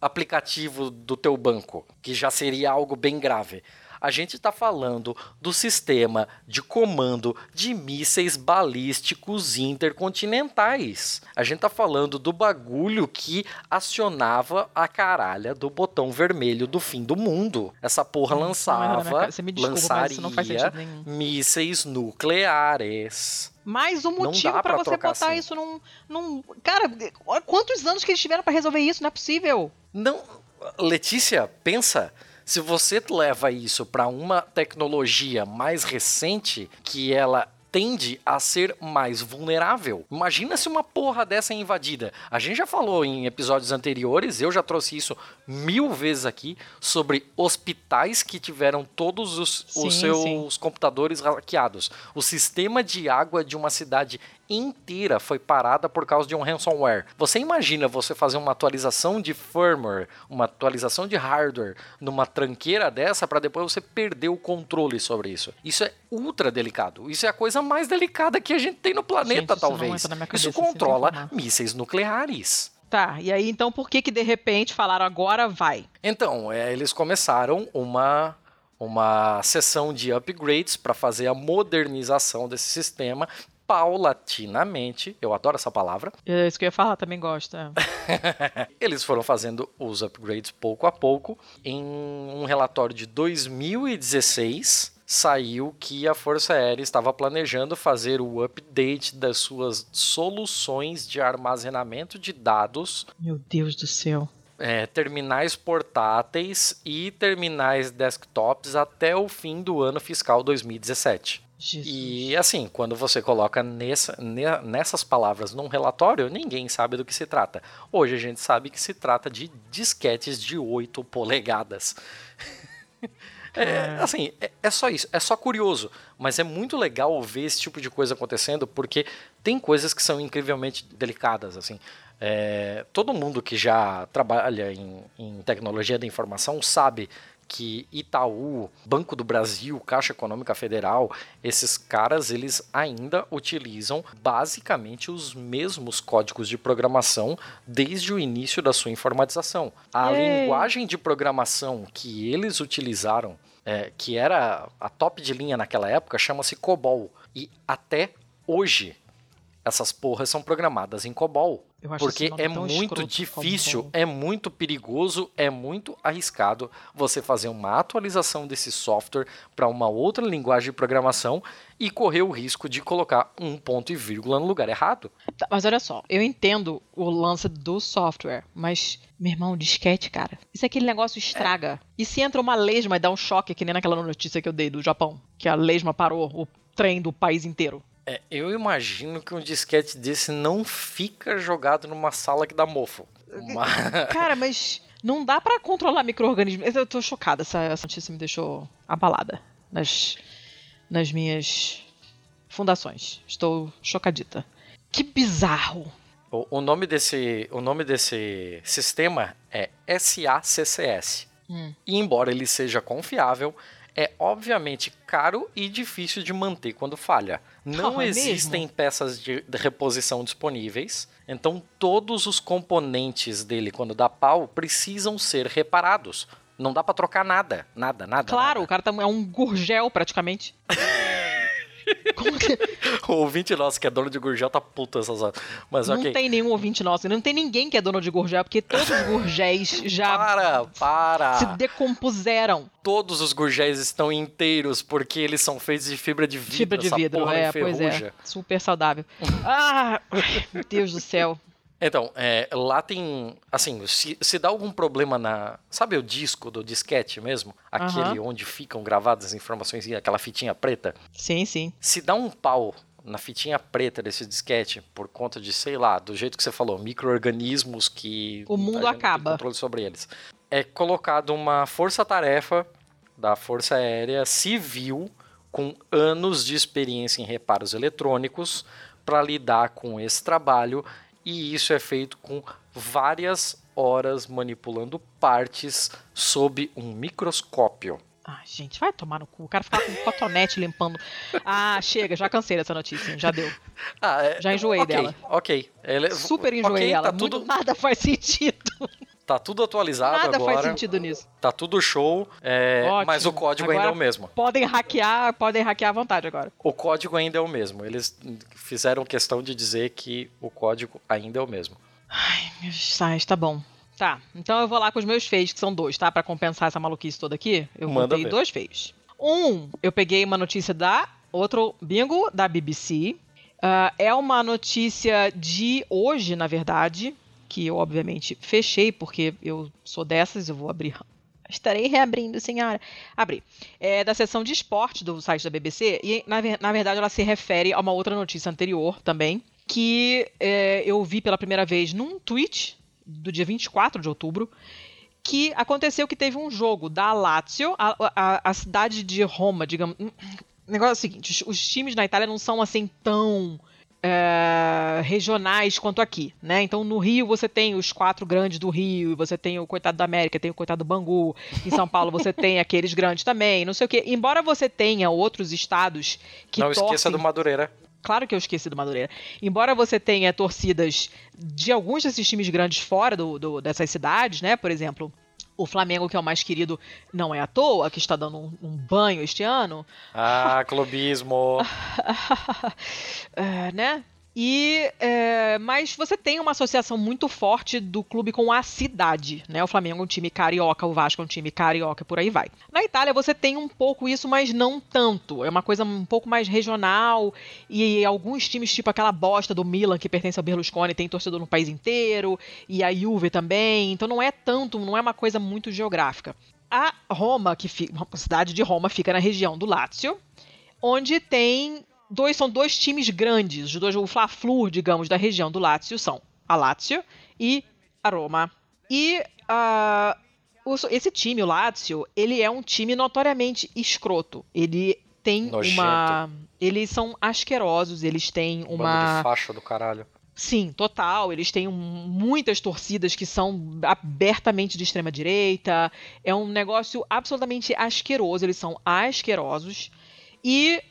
aplicativo do teu banco, que já seria algo bem grave. A gente tá falando do sistema de comando de mísseis balísticos intercontinentais. A gente tá falando do bagulho que acionava a caralha do botão vermelho do fim do mundo. Essa porra lançava. Você me desculpa, lançaria isso não faz sentido nenhum. mísseis nucleares. Mais um motivo pra você botar assim. isso num, num. Cara, quantos anos que eles tiveram pra resolver isso? Não é possível. Não, Letícia, pensa. Se você leva isso para uma tecnologia mais recente, que ela tende a ser mais vulnerável. Imagina se uma porra dessa é invadida. A gente já falou em episódios anteriores, eu já trouxe isso mil vezes aqui, sobre hospitais que tiveram todos os, os Sim, seus sim. computadores hackeados. O sistema de água de uma cidade inteira foi parada por causa de um ransomware. Você imagina você fazer uma atualização de firmware, uma atualização de hardware numa tranqueira dessa para depois você perder o controle sobre isso. Isso é ultra delicado. Isso é a coisa mais delicada que a gente tem no planeta, Gente, isso talvez. isso cabeça, sem controla mísseis nucleares. Tá, e aí então por que que de repente falaram agora vai? Então, é, eles começaram uma uma sessão de upgrades para fazer a modernização desse sistema paulatinamente. Eu adoro essa palavra. É isso que eu ia falar, também gosto. é. Eles foram fazendo os upgrades pouco a pouco. Em um relatório de 2016, saiu que a Força Aérea estava planejando fazer o update das suas soluções de armazenamento de dados Meu Deus do céu. é, terminais portáteis e terminais desktops até o fim do ano fiscal 2017. Jesus. E assim, quando você coloca nessa, ne- nessas palavras num relatório, ninguém sabe do que se trata. Hoje a gente sabe que se trata de disquetes de 8 polegadas. É, assim, é, é só isso, é só curioso, mas é muito legal ver esse tipo de coisa acontecendo porque tem coisas que são incrivelmente delicadas, assim. É, todo mundo que já trabalha em, em tecnologia da informação sabe que Itaú, Banco do Brasil, Caixa Econômica Federal, esses caras eles ainda utilizam basicamente os mesmos códigos de programação desde o início da sua informatização. A Yay! linguagem de programação que eles utilizaram, é, que era a top de linha naquela época, chama-se COBOL. E até hoje essas porras são programadas em COBOL. Eu acho Porque é muito difícil, é muito perigoso, é muito arriscado você fazer uma atualização desse software para uma outra linguagem de programação e correr o risco de colocar um ponto e vírgula no lugar errado. Tá, mas olha só, eu entendo o lance do software, mas, meu irmão, disquete, cara. Isso é aquele negócio estraga. E se entra uma lesma e dá um choque, que nem naquela notícia que eu dei do Japão, que a lesma parou o trem do país inteiro. É, eu imagino que um disquete desse não fica jogado numa sala que dá mofo. Uma- Cara, mas Não dá para controlar micro-organismos. Eu tô chocada, essa, essa notícia me deixou abalada nas, nas minhas fundações. Estou chocadita. Que bizarro. O, o nome desse, o nome desse sistema é SACCS. Hum. E embora ele seja confiável, é obviamente caro e difícil de manter quando falha. Não Ah, é existem mesmo? peças de de reposição disponíveis, então todos os componentes dele, quando dá pau, precisam ser reparados. Não dá pra trocar nada, nada, nada. Claro, o nada. cara tá, é um gurgel praticamente. Como que... O ouvinte nosso que é dono de Gurgel tá puto essas horas. Mas Não ok. tem nenhum ouvinte nosso, não tem ninguém que é dono de gurgel, porque todos os gurgéis já Para, para. se decompuseram. Todos os gurgéis estão inteiros porque eles são feitos de fibra de vidro. Fibra de vidro, é, pois é. Super saudável. Ah, meu Deus do céu. Então, é, lá tem. Assim, se, se dá algum problema na. Sabe o disco do disquete mesmo? Aquele onde ficam gravadas as informações, aquela fitinha preta? Sim, sim. Se dá um pau na fitinha preta desse disquete, por conta de, sei lá, do jeito que você falou, micro-organismos que. O mundo acaba. controle sobre eles. É colocado uma força-tarefa da Força Aérea Civil com anos de experiência em reparos eletrônicos para lidar com esse trabalho e isso é feito com várias horas manipulando partes sob um microscópio. Ai, gente, vai tomar no cu. O cara ficar com um cotonete limpando. Ah, chega, já cansei dessa notícia, já deu. Ah, é- Já enjoei ok, dela. Ok. Super enjoei ok, ela. Tá Muito- tudo, Nada faz sentido. Tá tudo atualizado Nada agora. faz sentido nisso. Tá tudo show. é, mas o código ainda é Agora- o mesmo. Podem hackear, podem hackear à vontade agora. O código ainda é o mesmo. Eles fizeram questão de dizer que o código ainda é o mesmo. Ai, meus sais, tá bom. Tá, então eu vou lá com os meus feios, que são dois, tá? Pra compensar essa maluquice toda aqui, eu Manda botei ver. dois feios. Um, eu peguei uma notícia da. Outro bingo da BBC. Ah, é uma notícia de hoje, na verdade, que eu obviamente fechei, porque eu sou dessas, eu vou abrir. Estarei reabrindo, senhora. Abri. É da seção de esporte do site da BBC, e na, na verdade ela se refere a uma outra notícia anterior também, que é, eu vi pela primeira vez num tweet do dia 24 de outubro, que aconteceu que teve um jogo da Lazio, a, a, a cidade de Roma, digamos. O negócio é o seguinte: os, os times na Itália não são assim tão é, regionais quanto aqui, né? Então no Rio você tem os quatro grandes do Rio, você tem o coitado da América, tem o coitado do Bangu, em São Paulo você tem aqueles grandes também, não sei o quê. Embora você tenha outros estados que Não torcem esqueça do Madureira. Claro que eu esqueci do Madureira. Embora você tenha torcidas de alguns desses times grandes fora do, do- dessas cidades, né? Por exemplo, o Flamengo, que é o mais querido, não é à toa, que está dando um, um banho este ano. Ah, clubismo. É, né? E, é, mas você tem uma associação muito forte do clube com a cidade, né? O Flamengo é um time carioca, o Vasco é um time carioca, por aí vai. Na Itália você tem um pouco isso, mas não tanto. É uma coisa um pouco mais regional e alguns times, tipo aquela bosta do Milan que pertence ao Berlusconi, tem torcedor no país inteiro e a Juve também. Então não é tanto, não é uma coisa muito geográfica. A Roma, que fica, a cidade de Roma fica na região do Lácio, onde tem dois são dois times grandes, os dois o Fla-Flu, digamos, da região do Lácio são a Lazio e a Roma. E ah, o- esse time, o Lazio, ele é um time notoriamente escroto. Ele tem Nojento. uma, eles são asquerosos, eles têm uma de faixa do caralho. Sim, total. Eles têm muitas torcidas que são abertamente de extrema direita. É um negócio absolutamente asqueroso. Eles são asquerosos. E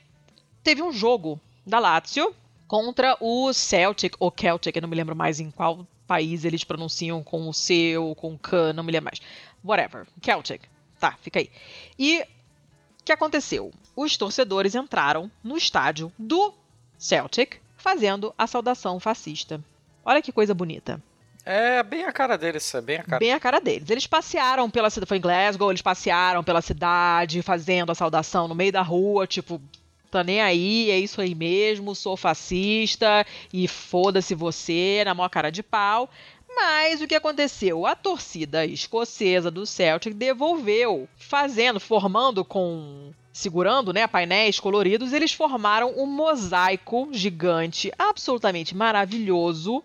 teve um jogo da Lazio contra o Celtic, ou Celtic, eu não me lembro mais em qual país eles pronunciam com o C ou com o K, não me lembro mais. Whatever. Celtic. Tá, fica aí. E o que aconteceu? Os torcedores entraram no estádio do Celtic fazendo a saudação fascista. Olha que coisa bonita. É bem a cara deles, é bem a cara. Bem a cara deles. Eles passearam pela cidade, foi em Glasgow, eles passearam pela cidade, fazendo a saudação no meio da rua, tipo, tá nem aí, é isso aí mesmo, sou fascista e foda-se você, na maior cara de pau. Mas o que aconteceu? A torcida escocesa do Celtic devolveu, fazendo, formando com. segurando né, painéis coloridos, eles formaram um mosaico gigante, absolutamente maravilhoso,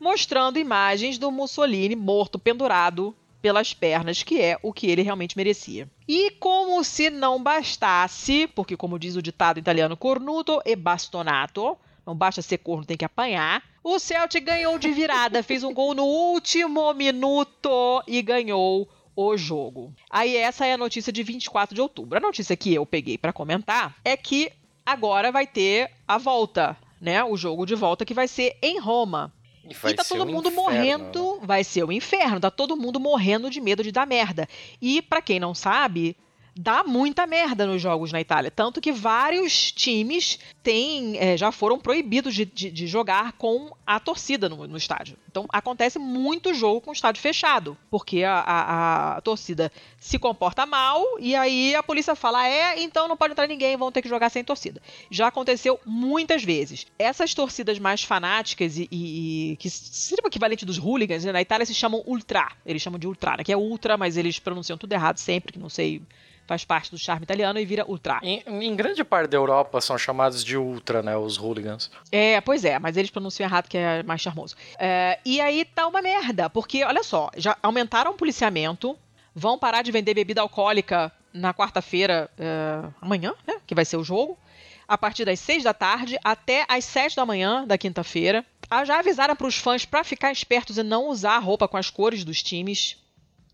mostrando imagens do Mussolini morto, pendurado pelas pernas, que é o que ele realmente merecia. E como se não bastasse, porque como diz o ditado italiano, cornuto e bastonato, não basta ser corno, tem que apanhar. O Celtic ganhou de virada, fez um gol no último minuto e ganhou o jogo. Aí essa é a notícia de 24 de outubro. A notícia que eu peguei para comentar é que agora vai ter a volta, né? O jogo de volta que vai ser em Roma. E, vai e tá todo um mundo inferno, morrendo, né? vai ser o inferno, tá todo mundo morrendo de medo de dar merda. E pra quem não sabe, dá muita merda nos jogos na Itália, tanto que vários times têm, é, já foram proibidos de, de- de jogar com a torcida no, no estádio. Então acontece muito jogo com o estádio fechado, porque a, a- a torcida se comporta mal e aí a polícia fala: é, então não pode entrar ninguém, vão ter que jogar sem torcida. Já aconteceu muitas vezes. Essas torcidas mais fanáticas e, e- e que seria o equivalente dos hooligans, né? na Itália se chamam ultra. Eles chamam de ultra, né? que é ultra, mas eles pronunciam tudo errado sempre, que não sei, faz parte do charme italiano e vira ultra. Em, em grande parte da Europa são chamados de ultra, né? Os hooligans. É, pois é, mas eles pronunciam errado, que é mais charmoso. É, e aí tá uma merda, porque, olha só, já aumentaram o policiamento, vão parar de vender bebida alcoólica na quarta-feira, é, amanhã, né? Que vai ser o jogo. A partir das seis da tarde até as sete da manhã da quinta-feira. Ah, Já avisaram para os fãs para ficar espertos e não usar a roupa com as cores dos times.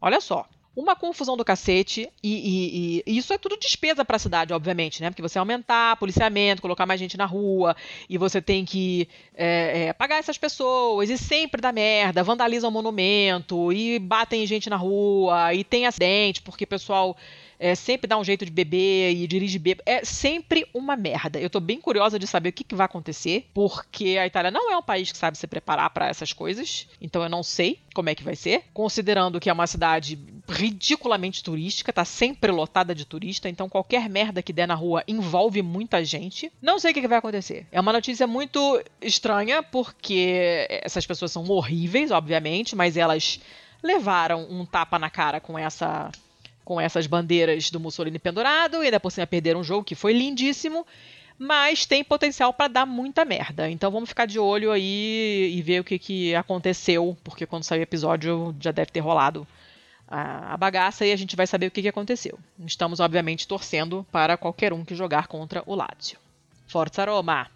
Olha só. Uma confusão do cacete, e, e- e- isso é tudo despesa para a cidade, obviamente, né? Porque você aumentar policiamento, colocar mais gente na rua, e você tem que é, é, pagar essas pessoas, e sempre dá merda, vandalizam o monumento, e batem gente na rua, e tem acidente, porque o pessoal é, sempre dá um jeito de beber e dirige bêbado. É sempre uma merda. Eu tô bem curiosa de saber o que, que vai acontecer, porque a Itália não é um país que sabe se preparar para essas coisas, então eu não sei como é que vai ser. Considerando que é uma cidade ridiculamente turística, tá sempre lotada de turista, então qualquer merda que der na rua envolve muita gente. Não sei o que, que vai acontecer. É uma notícia muito estranha, porque essas pessoas são horríveis, obviamente, mas elas levaram um tapa na cara com essa com essas bandeiras do Mussolini pendurado e ainda por cima perderam um jogo que foi lindíssimo, mas tem potencial para dar muita merda. Então vamos ficar de olho aí e ver o que, que aconteceu, porque quando sair o episódio já deve ter rolado a, a bagaça e a gente vai saber o que, que aconteceu. Estamos obviamente torcendo para qualquer um que jogar contra o Lazio. Forza Roma.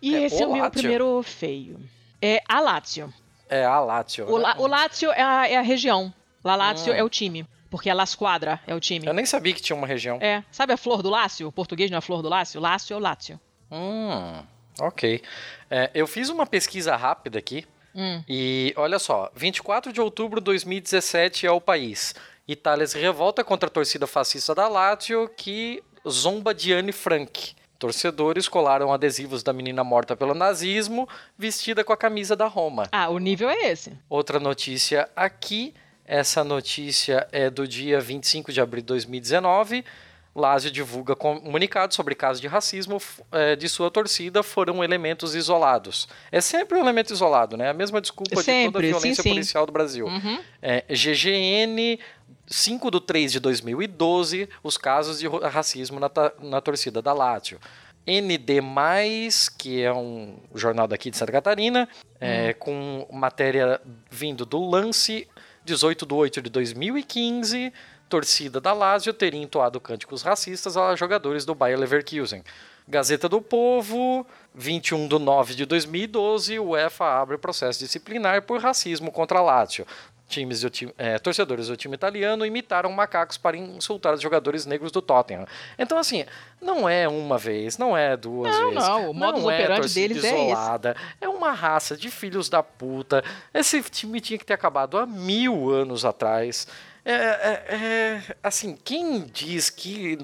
E É esse é o meu Lazio? primeiro feio. É a Lazio. É a Lazio. O, né? La, o Lazio é a, é a região. La Lazio Hum. é o time. Porque a La Squadra é o time. Eu nem sabia que tinha uma região. É, sabe a flor do Lácio? O português não é flor do Lácio? Lácio é o Lácio. Hum, ok. É, eu fiz uma pesquisa rápida aqui. Hum. E olha só, 24 de outubro de 2017 é o país. Itália se revolta contra a torcida fascista da Lazio que zomba de Anne Frank. Torcedores colaram adesivos da menina morta pelo nazismo vestida com a camisa da Roma. Ah, o nível é esse. Outra notícia aqui. Essa notícia é do dia 25 de abril de 2019. Lazio divulga comunicado sobre casos de racismo eh, de sua torcida foram elementos isolados. É sempre um elemento isolado, né? A mesma desculpa de toda a Sempre, sim, violência sim. policial do Brasil. Uhum. É, GGN 5 de 3 de 2012, os casos de racismo na, na torcida da Lazio. ND+, que é um jornal daqui de Santa Catarina, é, com matéria vindo do Lance, 18 de 8 de 2015, torcida da Lazio teria entoado cânticos racistas a jogadores do Bayer Leverkusen. Gazeta do Povo, 21 de 9 de 2012, o UEFA abre processo disciplinar por racismo contra a Lazio. Times do time, eh, torcedores do time italiano imitaram macacos para insultar os jogadores negros do Tottenham. Então, assim, não é uma vez, não é duas Não, vezes. não, o modus é operandi torcida deles é isolada. É uma raça de filhos da puta. Esse time tinha que ter acabado há mil anos atrás. É, é- é- assim, quem diz que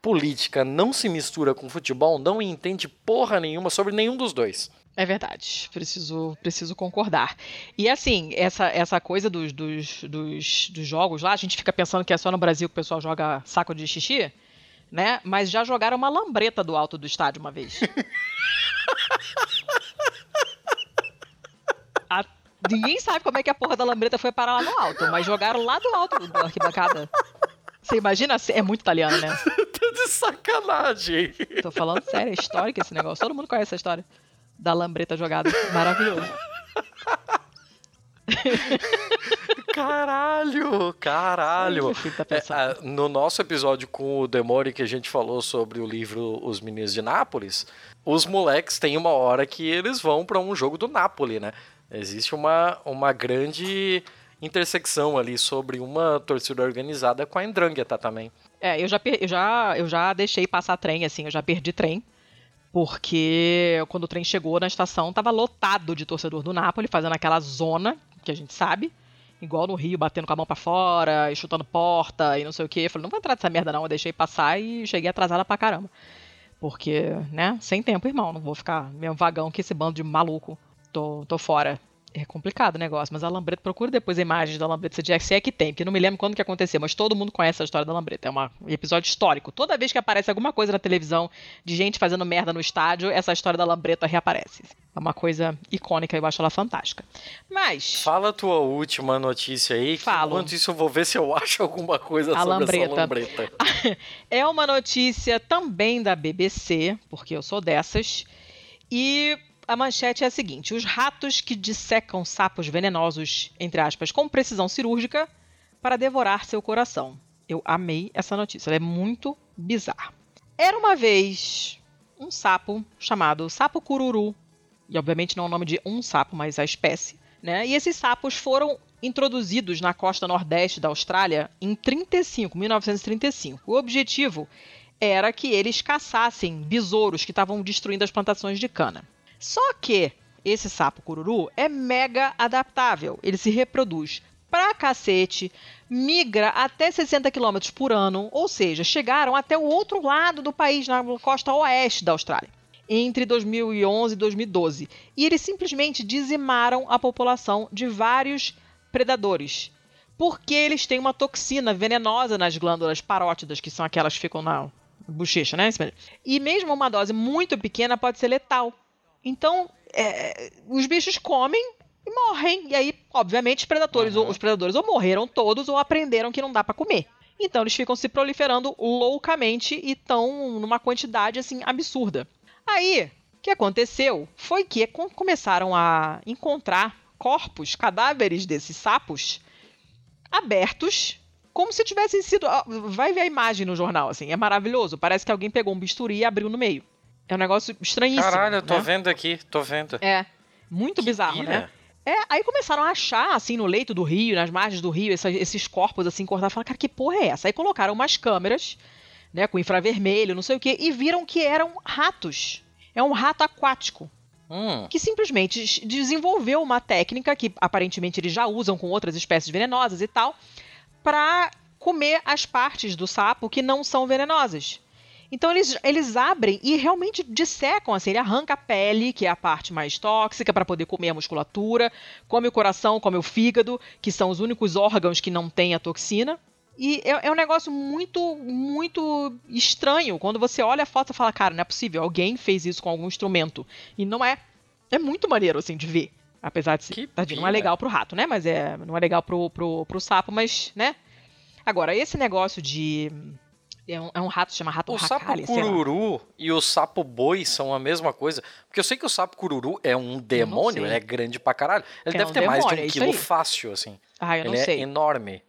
política não se mistura com futebol não entende porra nenhuma sobre nenhum dos dois. É verdade. Preciso, preciso concordar. E assim, essa, essa coisa dos, dos, dos, dos jogos lá, a gente fica pensando que é só no Brasil que o pessoal joga saco de xixi, né? Mas já jogaram uma lambreta do alto do estádio uma vez. A- Ninguém sabe como é que a porra da lambreta foi parar lá no alto, mas jogaram lá do alto da arquibancada. Você imagina? É muito italiano, né? Tá de sacanagem. Tô falando sério, é histórico esse negócio. Todo mundo conhece essa história da lambreta jogada. Maravilhoso. Caralho, caralho. É, no nosso episódio com o Demore que a gente falou sobre o livro Os Meninos de Nápoles, os moleques têm uma hora que eles vão para um jogo do Napoli, né? Existe uma, uma grande intersecção ali sobre uma torcida organizada com a Endrangheta também. É, eu já, eu já, eu já deixei passar trem, assim, eu já perdi trem. Porque quando o trem chegou na estação, tava lotado de torcedor do Napoli, fazendo aquela zona que a gente sabe. Igual no Rio, batendo com a mão para fora e chutando porta e não sei o. Eu falei, não vou entrar nessa merda não. Eu deixei passar e cheguei atrasada pra caramba. Porque, né, sem tempo, irmão. Não vou ficar mesmo vagão que esse bando de maluco. Tô, tô fora. É complicado o negócio, mas a Lambreta, procura depois imagens da Lambreta, se é que tem, porque não me lembro quando que aconteceu, mas todo mundo conhece a história da Lambreta. É uma, um episódio histórico. Toda vez que aparece alguma coisa na televisão de gente fazendo merda no estádio, essa história da Lambreta reaparece. É uma coisa icônica, eu acho ela fantástica. Mas. Fala a tua última notícia aí. Falo. Enquanto isso, eu vou ver se eu acho alguma coisa a sobre Lambreta. essa Lambreta. é uma notícia também da BBC, porque eu sou dessas. E a manchete é a seguinte: os ratos que dissecam sapos venenosos, entre aspas, com precisão cirúrgica, para devorar seu coração. Eu amei essa notícia, ela é muito bizarra. Era uma vez um sapo chamado sapo cururu, e obviamente não é o nome de um sapo, mas a espécie, né? E esses sapos foram introduzidos na costa nordeste da Austrália em 35, 1935. O objetivo era que eles caçassem besouros que estavam destruindo as plantações de cana. Só que esse sapo cururu é mega adaptável. Ele se reproduz pra cacete, migra até 60 km por ano, ou seja, chegaram até o outro lado do país, na costa oeste da Austrália, entre 2011 e 2012. E eles simplesmente dizimaram a população de vários predadores. Porque eles têm uma toxina venenosa nas glândulas parótidas, que são aquelas que ficam na bochecha, né? E mesmo uma dose muito pequena pode ser letal. Então, é, os bichos comem e morrem. E aí, obviamente, os predadores, uhum. os predadores ou morreram todos ou aprenderam que não dá para comer. Então, eles ficam se proliferando loucamente e estão numa quantidade assim absurda. Aí, o que aconteceu foi que começaram a encontrar corpos, cadáveres desses sapos abertos, como se tivessem sido. Vai ver a imagem no jornal, assim, é maravilhoso. Parece que alguém pegou um bisturi e abriu no meio. É um negócio estranhíssimo. Caralho, eu tô né? vendo aqui, tô vendo. É. Muito que bizarro, né? É, aí começaram a achar, assim, no leito do rio, nas margens do rio, essa, esses corpos, assim, cortados. Falaram, cara, que porra é essa? Aí colocaram umas câmeras, né, com infravermelho, não sei o quê, e viram que eram ratos. É um rato aquático. Hum. Que simplesmente desenvolveu uma técnica que aparentemente eles já usam com outras espécies venenosas e tal, para comer as partes do sapo que não são venenosas. Então eles, eles abrem e realmente dissecam, assim, ele arranca a pele, que é a parte mais tóxica, para poder comer a musculatura, come o coração, come o fígado, que são os únicos órgãos que não têm a toxina. E é, é, um negócio muito, muito estranho. Quando você olha a foto e fala, cara, não é possível, alguém fez isso com algum instrumento. E não é. É muito maneiro, assim, de ver. Apesar de ser. Tadinho, não é legal pro rato, né? Mas é. Não é legal pro, pro, pro sapo, mas, né? Agora, esse negócio de é um, é um rato, chama rato O sapo cururu e o sapo boi são a mesma coisa. Porque eu sei que o sapo cururu é um demônio, ele é grande pra caralho. Ele é deve um ter demônio, mais de um é quilo fácil, assim. Ah, eu ele não é sei. enorme.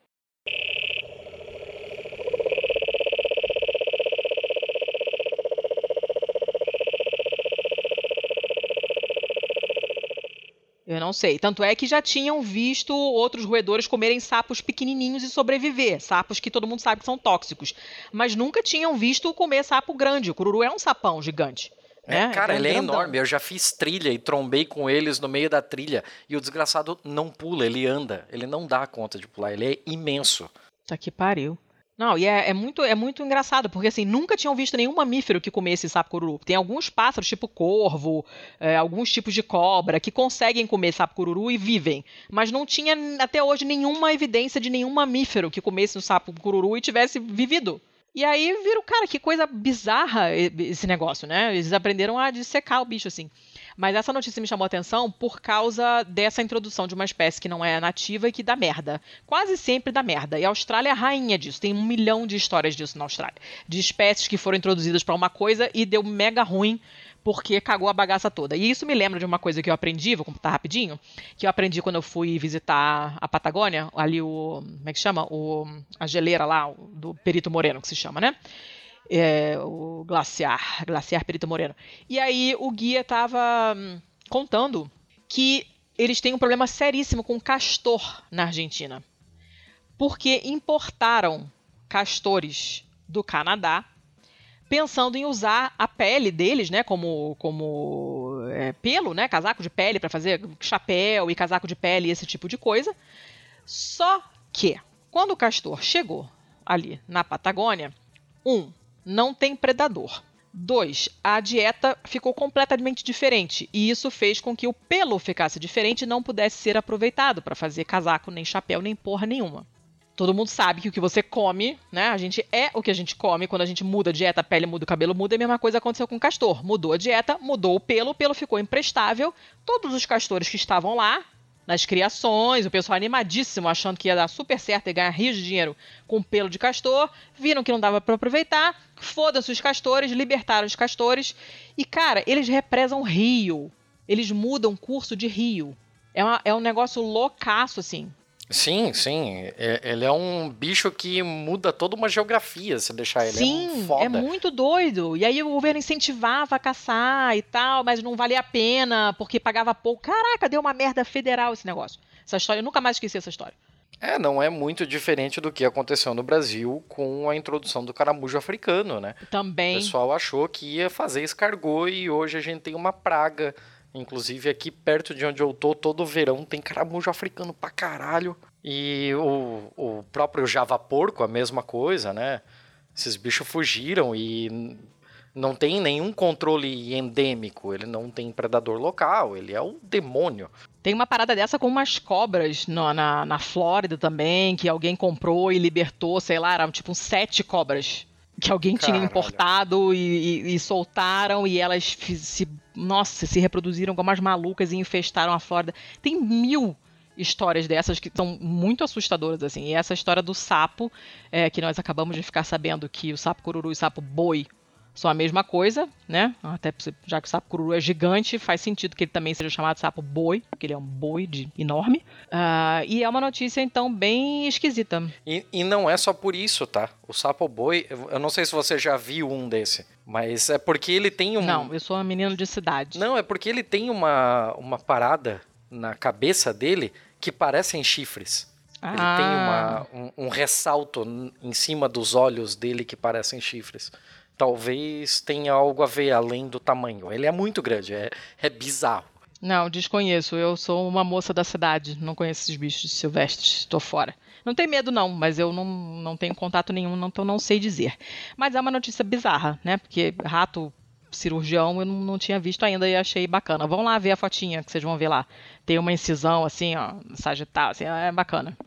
Eu não sei. Tanto é que já tinham visto outros roedores comerem sapos pequenininhos e sobreviver. Sapos que todo mundo sabe que são tóxicos. Mas nunca tinham visto comer sapo grande. O cururu é um sapão gigante. É, né? cara, é ele é enorme. Eu já fiz trilha e trombei com eles no meio da trilha. E o desgraçado não pula, ele anda. Ele não dá conta de pular. Ele é imenso. Tá que pariu. Não, e é, é, muito, é muito engraçado, porque assim, nunca tinham visto nenhum mamífero que comesse sapo cururu. Tem alguns pássaros, tipo corvo, é, alguns tipos de cobra, que conseguem comer sapo cururu e vivem. Mas não tinha até hoje nenhuma evidência de nenhum mamífero que comesse um sapo cururu e tivesse vivido. E aí viram, cara, que coisa bizarra esse negócio, né? Eles aprenderam a dissecar o bicho assim. Mas essa notícia me chamou a atenção por causa dessa introdução de uma espécie que não é nativa e que dá merda. Quase sempre dá merda. E a Austrália é a rainha disso. Tem um milhão de histórias disso na Austrália. De espécies que foram introduzidas para uma coisa e deu mega ruim porque cagou a bagaça toda. E isso me lembra de uma coisa que eu aprendi, vou contar rapidinho, que eu aprendi quando eu fui visitar a Patagônia, ali o, como é que chama? O, a geleira lá, do Perito Moreno, que se chama, né? É, o glaciar, glaciar Perito Moreno. E aí o guia estava hum, contando que eles têm um problema seríssimo com castor na Argentina. Porque importaram castores do Canadá pensando em usar a pele deles, né, como, como é, pelo, né, casaco de pele para fazer chapéu e casaco de pele esse tipo de coisa. Só que quando o castor chegou ali na Patagônia, um, não tem predador. Dois, a dieta ficou completamente diferente e isso fez com que o pelo ficasse diferente e não pudesse ser aproveitado para fazer casaco, nem chapéu, nem porra nenhuma. Todo mundo sabe que o que você come, né? A gente é o que a gente come. Quando a gente muda a dieta, a pele muda, o cabelo muda. A mesma coisa aconteceu com o castor. Mudou a dieta, mudou o pelo, o pelo ficou imprestável. Todos os castores que estavam lá, nas criações, o pessoal animadíssimo, achando que ia dar super certo e ganhar rios de dinheiro com pelo de castor, viram que não dava para aproveitar, foda-se os castores, libertaram os castores. E, cara, eles represam rio. Eles mudam curso de rio. É, uma, é um negócio loucaço, assim. Sim, sim. É, ele é um bicho que muda toda uma geografia se deixar ele. Sim, é, um é muito doido. E aí o governo incentivava a caçar e tal, mas não valia a pena porque pagava pouco. Caraca, deu uma merda federal esse negócio. Essa história, eu nunca mais esqueci essa história. É, não é muito diferente do que aconteceu no Brasil com a introdução do caramujo africano, né? Também. O pessoal achou que ia fazer escargot e hoje a gente tem uma praga Inclusive aqui perto de onde eu tô, todo verão tem caramujo africano pra caralho. E o, o próprio Java porco, a mesma coisa, né? Esses bichos fugiram e não tem nenhum controle endêmico, ele não tem predador local, ele é o demônio. Tem uma parada dessa com umas cobras no, na, na Flórida também, que alguém comprou e libertou, sei lá, eram tipo sete cobras que alguém Caralho. tinha importado e, e, e, soltaram e elas se, nossa, se reproduziram como as malucas e infestaram a Flórida. Tem mil histórias dessas que são muito assustadoras assim. E essa história do sapo, é, que nós acabamos de ficar sabendo que o sapo cururu e o sapo boi são a mesma coisa, né? Até já que o sapo cururu é gigante, faz sentido que ele também seja chamado sapo boi, porque ele é um boi de enorme. Uh, e é uma notícia, então, bem esquisita. E, e, não é só por isso, tá? O sapo boi, eu não sei se você já viu um desse, mas é porque ele tem um. Não, eu sou um menino de cidade. Não, é porque ele tem uma, uma parada na cabeça dele que parecem chifres. Ele ah. tem uma, um, um ressalto em cima dos olhos dele que parecem chifres talvez tenha algo a ver além do tamanho. Ele é muito grande, é, é bizarro. Não, desconheço. Eu sou uma moça da cidade, não conheço esses bichos silvestres, estou fora. Não tem medo, não, mas eu não, não tenho contato nenhum, então não sei dizer. Mas é uma notícia bizarra, né? Porque rato cirurgião eu não, não tinha visto ainda e achei bacana. Vão lá ver a fotinha que vocês vão ver lá. Tem uma incisão assim, ó, sagital, assim, é bacana.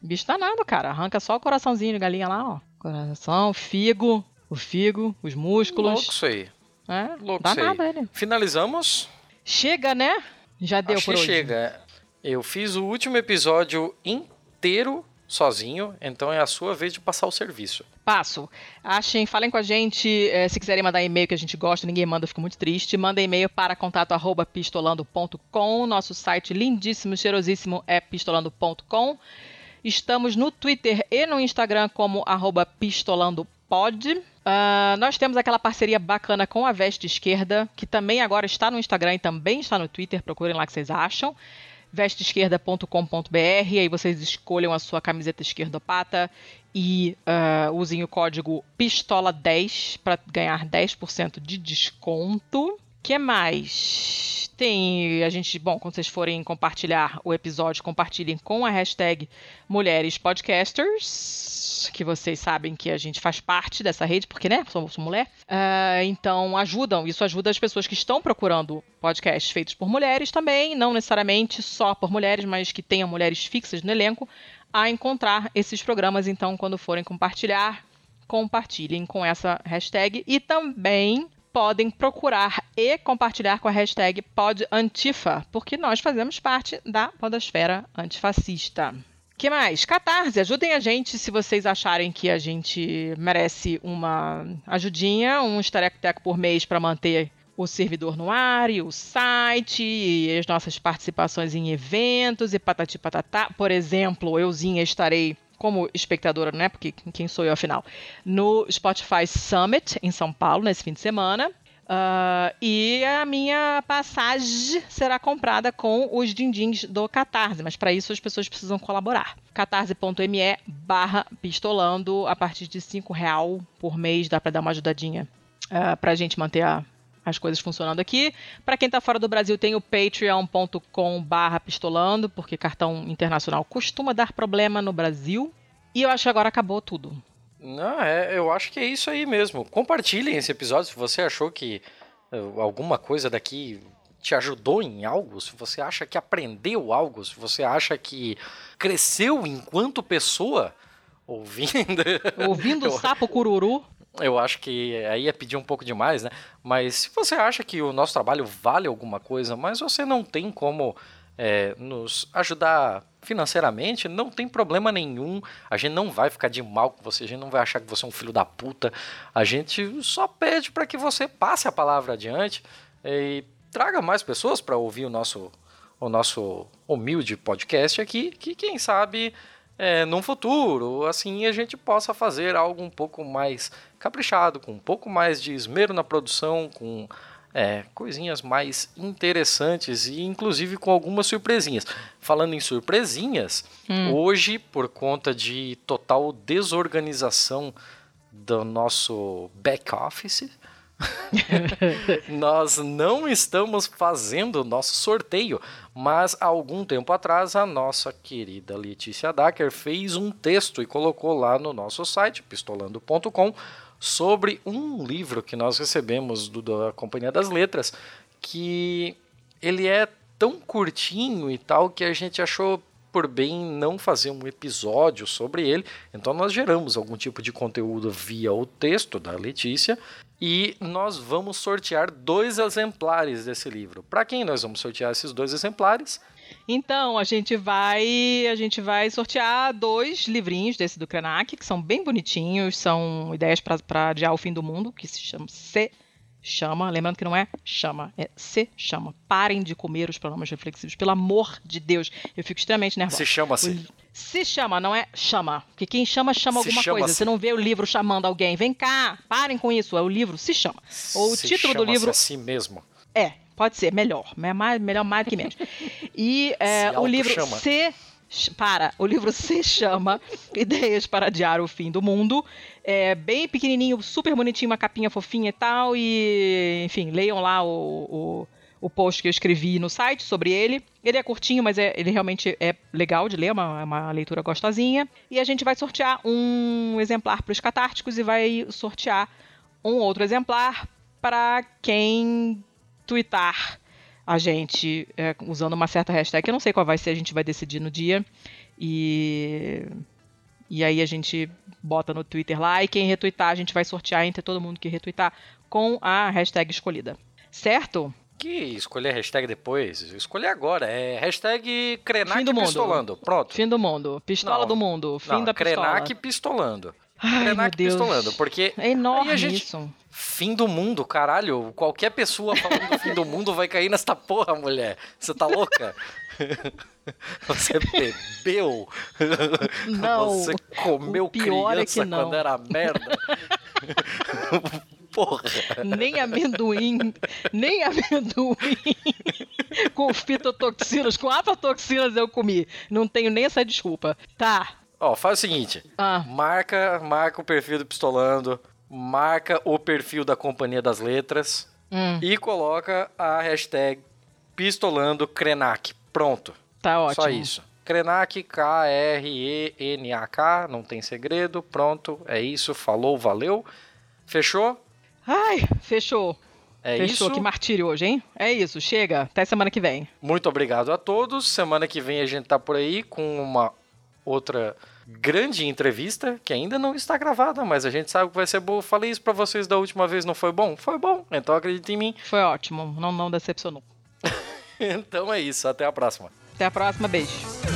Bicho danado, cara. Arranca só o coraçãozinho de galinha lá, ó. Coração, figo, o figo, os músculos. Louco isso aí. É, Louco isso aí. Ele. Finalizamos? Chega, né? Já deu Acho por hoje. chega. Eu fiz o último episódio inteiro sozinho, então é a sua vez de passar o serviço. Passo. Achem, falem com a gente, eh, se quiserem mandar e-mail que a gente gosta, ninguém manda, fico muito triste. Manda e-mail para contato@pistolando.com. Nosso site lindíssimo, cheirosíssimo é pistolando.com. Estamos no Twitter e no Instagram como arroba pistolandopod. Uh, nós temos aquela parceria bacana com a Veste Esquerda, que também agora está no Instagram e também está no Twitter. Procurem lá que vocês acham. vesteesquerda.com.br, aí vocês escolham a sua camiseta esquerdopata e uh, usem o código PISTOLA10 para ganhar 10% de desconto. Que mais? Tem a gente, bom, quando vocês forem compartilhar o episódio, compartilhem com a hashtag Mulheres Podcasters que vocês sabem que a gente faz parte dessa rede, porque, né, somos mulher. Uh, então, ajudam, isso ajuda as pessoas que estão procurando podcasts feitos por mulheres também, não necessariamente só por mulheres, mas que tenham mulheres fixas no elenco, a encontrar esses programas. Então, quando forem compartilhar, compartilhem com essa hashtag e também podem procurar e compartilhar com a hashtag PodAntifa, porque nós fazemos parte da podosfera antifascista que mais? Catarse, ajudem a gente se vocês acharem que a gente merece uma ajudinha, um estareco-teco por mês para manter o servidor no ar, e o site, e as nossas participações em eventos e patati patatá. Por exemplo, euzinha estarei como espectadora, né? Porque quem sou eu afinal? No Spotify Summit em São Paulo nesse fim de semana. Uh, e a minha passagem será comprada com os dindins do Catarse, mas para isso as pessoas precisam colaborar. catarse.me barra pistolando, a partir de cinco real por mês dá para dar uma ajudadinha uh, para a gente manter a, as coisas funcionando aqui. Para quem está fora do Brasil, tem o patreon.com barra pistolando, porque cartão internacional costuma dar problema no Brasil. E eu acho que agora acabou tudo. Não, é, eu acho que é isso aí mesmo. Compartilhem esse episódio se você achou que uh, alguma coisa daqui te ajudou em algo, se você acha que aprendeu algo, se você acha que cresceu enquanto pessoa ouvindo. Ouvindo o sapo cururu. Eu acho que aí é pedir um pouco demais, né? Mas se você acha que o nosso trabalho vale alguma coisa, mas você não tem como é, nos ajudar financeiramente, não tem problema nenhum. A gente não vai ficar de mal com você, a gente não vai achar que você é um filho da puta. A gente só pede para que você passe a palavra adiante e traga mais pessoas para ouvir o nosso, o nosso humilde podcast aqui, que quem sabe é, num futuro, assim, a gente possa fazer algo um pouco mais caprichado, com um pouco mais de esmero na produção, com é, coisinhas mais interessantes e inclusive com algumas surpresinhas. Falando em surpresinhas, hum. hoje, por conta de total desorganização do nosso back office, nós não estamos fazendo o nosso sorteio, mas há algum tempo atrás a nossa querida Letícia Dacker fez um texto e colocou lá no nosso site, pistolando.com, sobre um livro que nós recebemos do, da Companhia das Letras, que ele é tão curtinho e tal que a gente achou por bem não fazer um episódio sobre ele. Então nós geramos algum tipo de conteúdo via o texto da Letícia e nós vamos sortear dois exemplares desse livro. Para quem nós vamos sortear esses dois exemplares? Então, a gente vai, a gente vai sortear dois livrinhos desse do Krenak, que são bem bonitinhos, são ideias para adiar o fim do mundo, que se chama Se chama, lembrando que não é chama, é se chama. Parem de comer os pronomes reflexivos, pelo amor de Deus. Eu fico extremamente nervosa. Se chama assim. Se chama, não é chama. Porque quem chama, chama se alguma chama coisa. Você não vê o livro chamando alguém. Vem cá, parem com isso. É o livro se chama. Ou o título do livro. assim mesmo. É, pode ser, melhor. Mais, melhor mais do que menos. E é, o livro se para, o livro se chama Ideias para Adiar o Fim do Mundo. É bem pequenininho, super bonitinho, uma capinha fofinha e tal. E, enfim, leiam lá o, o, o post que eu escrevi no site sobre ele. Ele é curtinho, mas é, ele realmente é legal de ler, é uma, é uma leitura gostosinha. E a gente vai sortear um exemplar para os catárticos e vai sortear um outro exemplar para quem twittar a gente é, usando uma certa hashtag. Eu não sei qual vai ser, a gente vai decidir no dia. E. E aí a gente bota no Twitter lá e quem retweetar a gente vai sortear entre todo mundo que retweetar com a hashtag escolhida. Certo? Que escolher hashtag depois? Escolher agora. É hashtag Krenak pistolando. Pronto. Fim do mundo. Pistola não, do mundo. Fim não, da pistola. Krenak pistolando. Ai, Krenak pistolando. Porque. É enorme gente... isso. Fim do mundo, caralho. Qualquer pessoa falando do fim do mundo vai cair nesta porra, mulher. Você tá louca? Você bebeu? Não. Você comeu é criança é quando era merda? Porra. Nem amendoim, nem amendoim com fitotoxinas, com aflatoxinas eu comi. Não tenho nem essa desculpa. Tá. Ó, faz o seguinte. Ah. Marca, marca o perfil do Pistolando marca o perfil da Companhia das Letras hum. e coloca a hashtag Pistolando Krenak. Pronto. Tá ótimo. Só isso. Krenak, K-R-E-N-A-K, não tem segredo. Pronto, é isso. Falou, valeu. Fechou? Ai, fechou. É Fechou, isso. que martírio hoje, hein? É isso, chega. Até semana que vem. Muito obrigado a todos. Semana que vem a gente tá por aí com uma outra grande entrevista que ainda não está gravada, mas a gente sabe que vai ser boa. Falei isso para vocês da última vez, não foi bom? Foi bom, então acredite em mim. Foi ótimo, não, não decepcionou. então é isso, até a próxima. Até a próxima, beijo.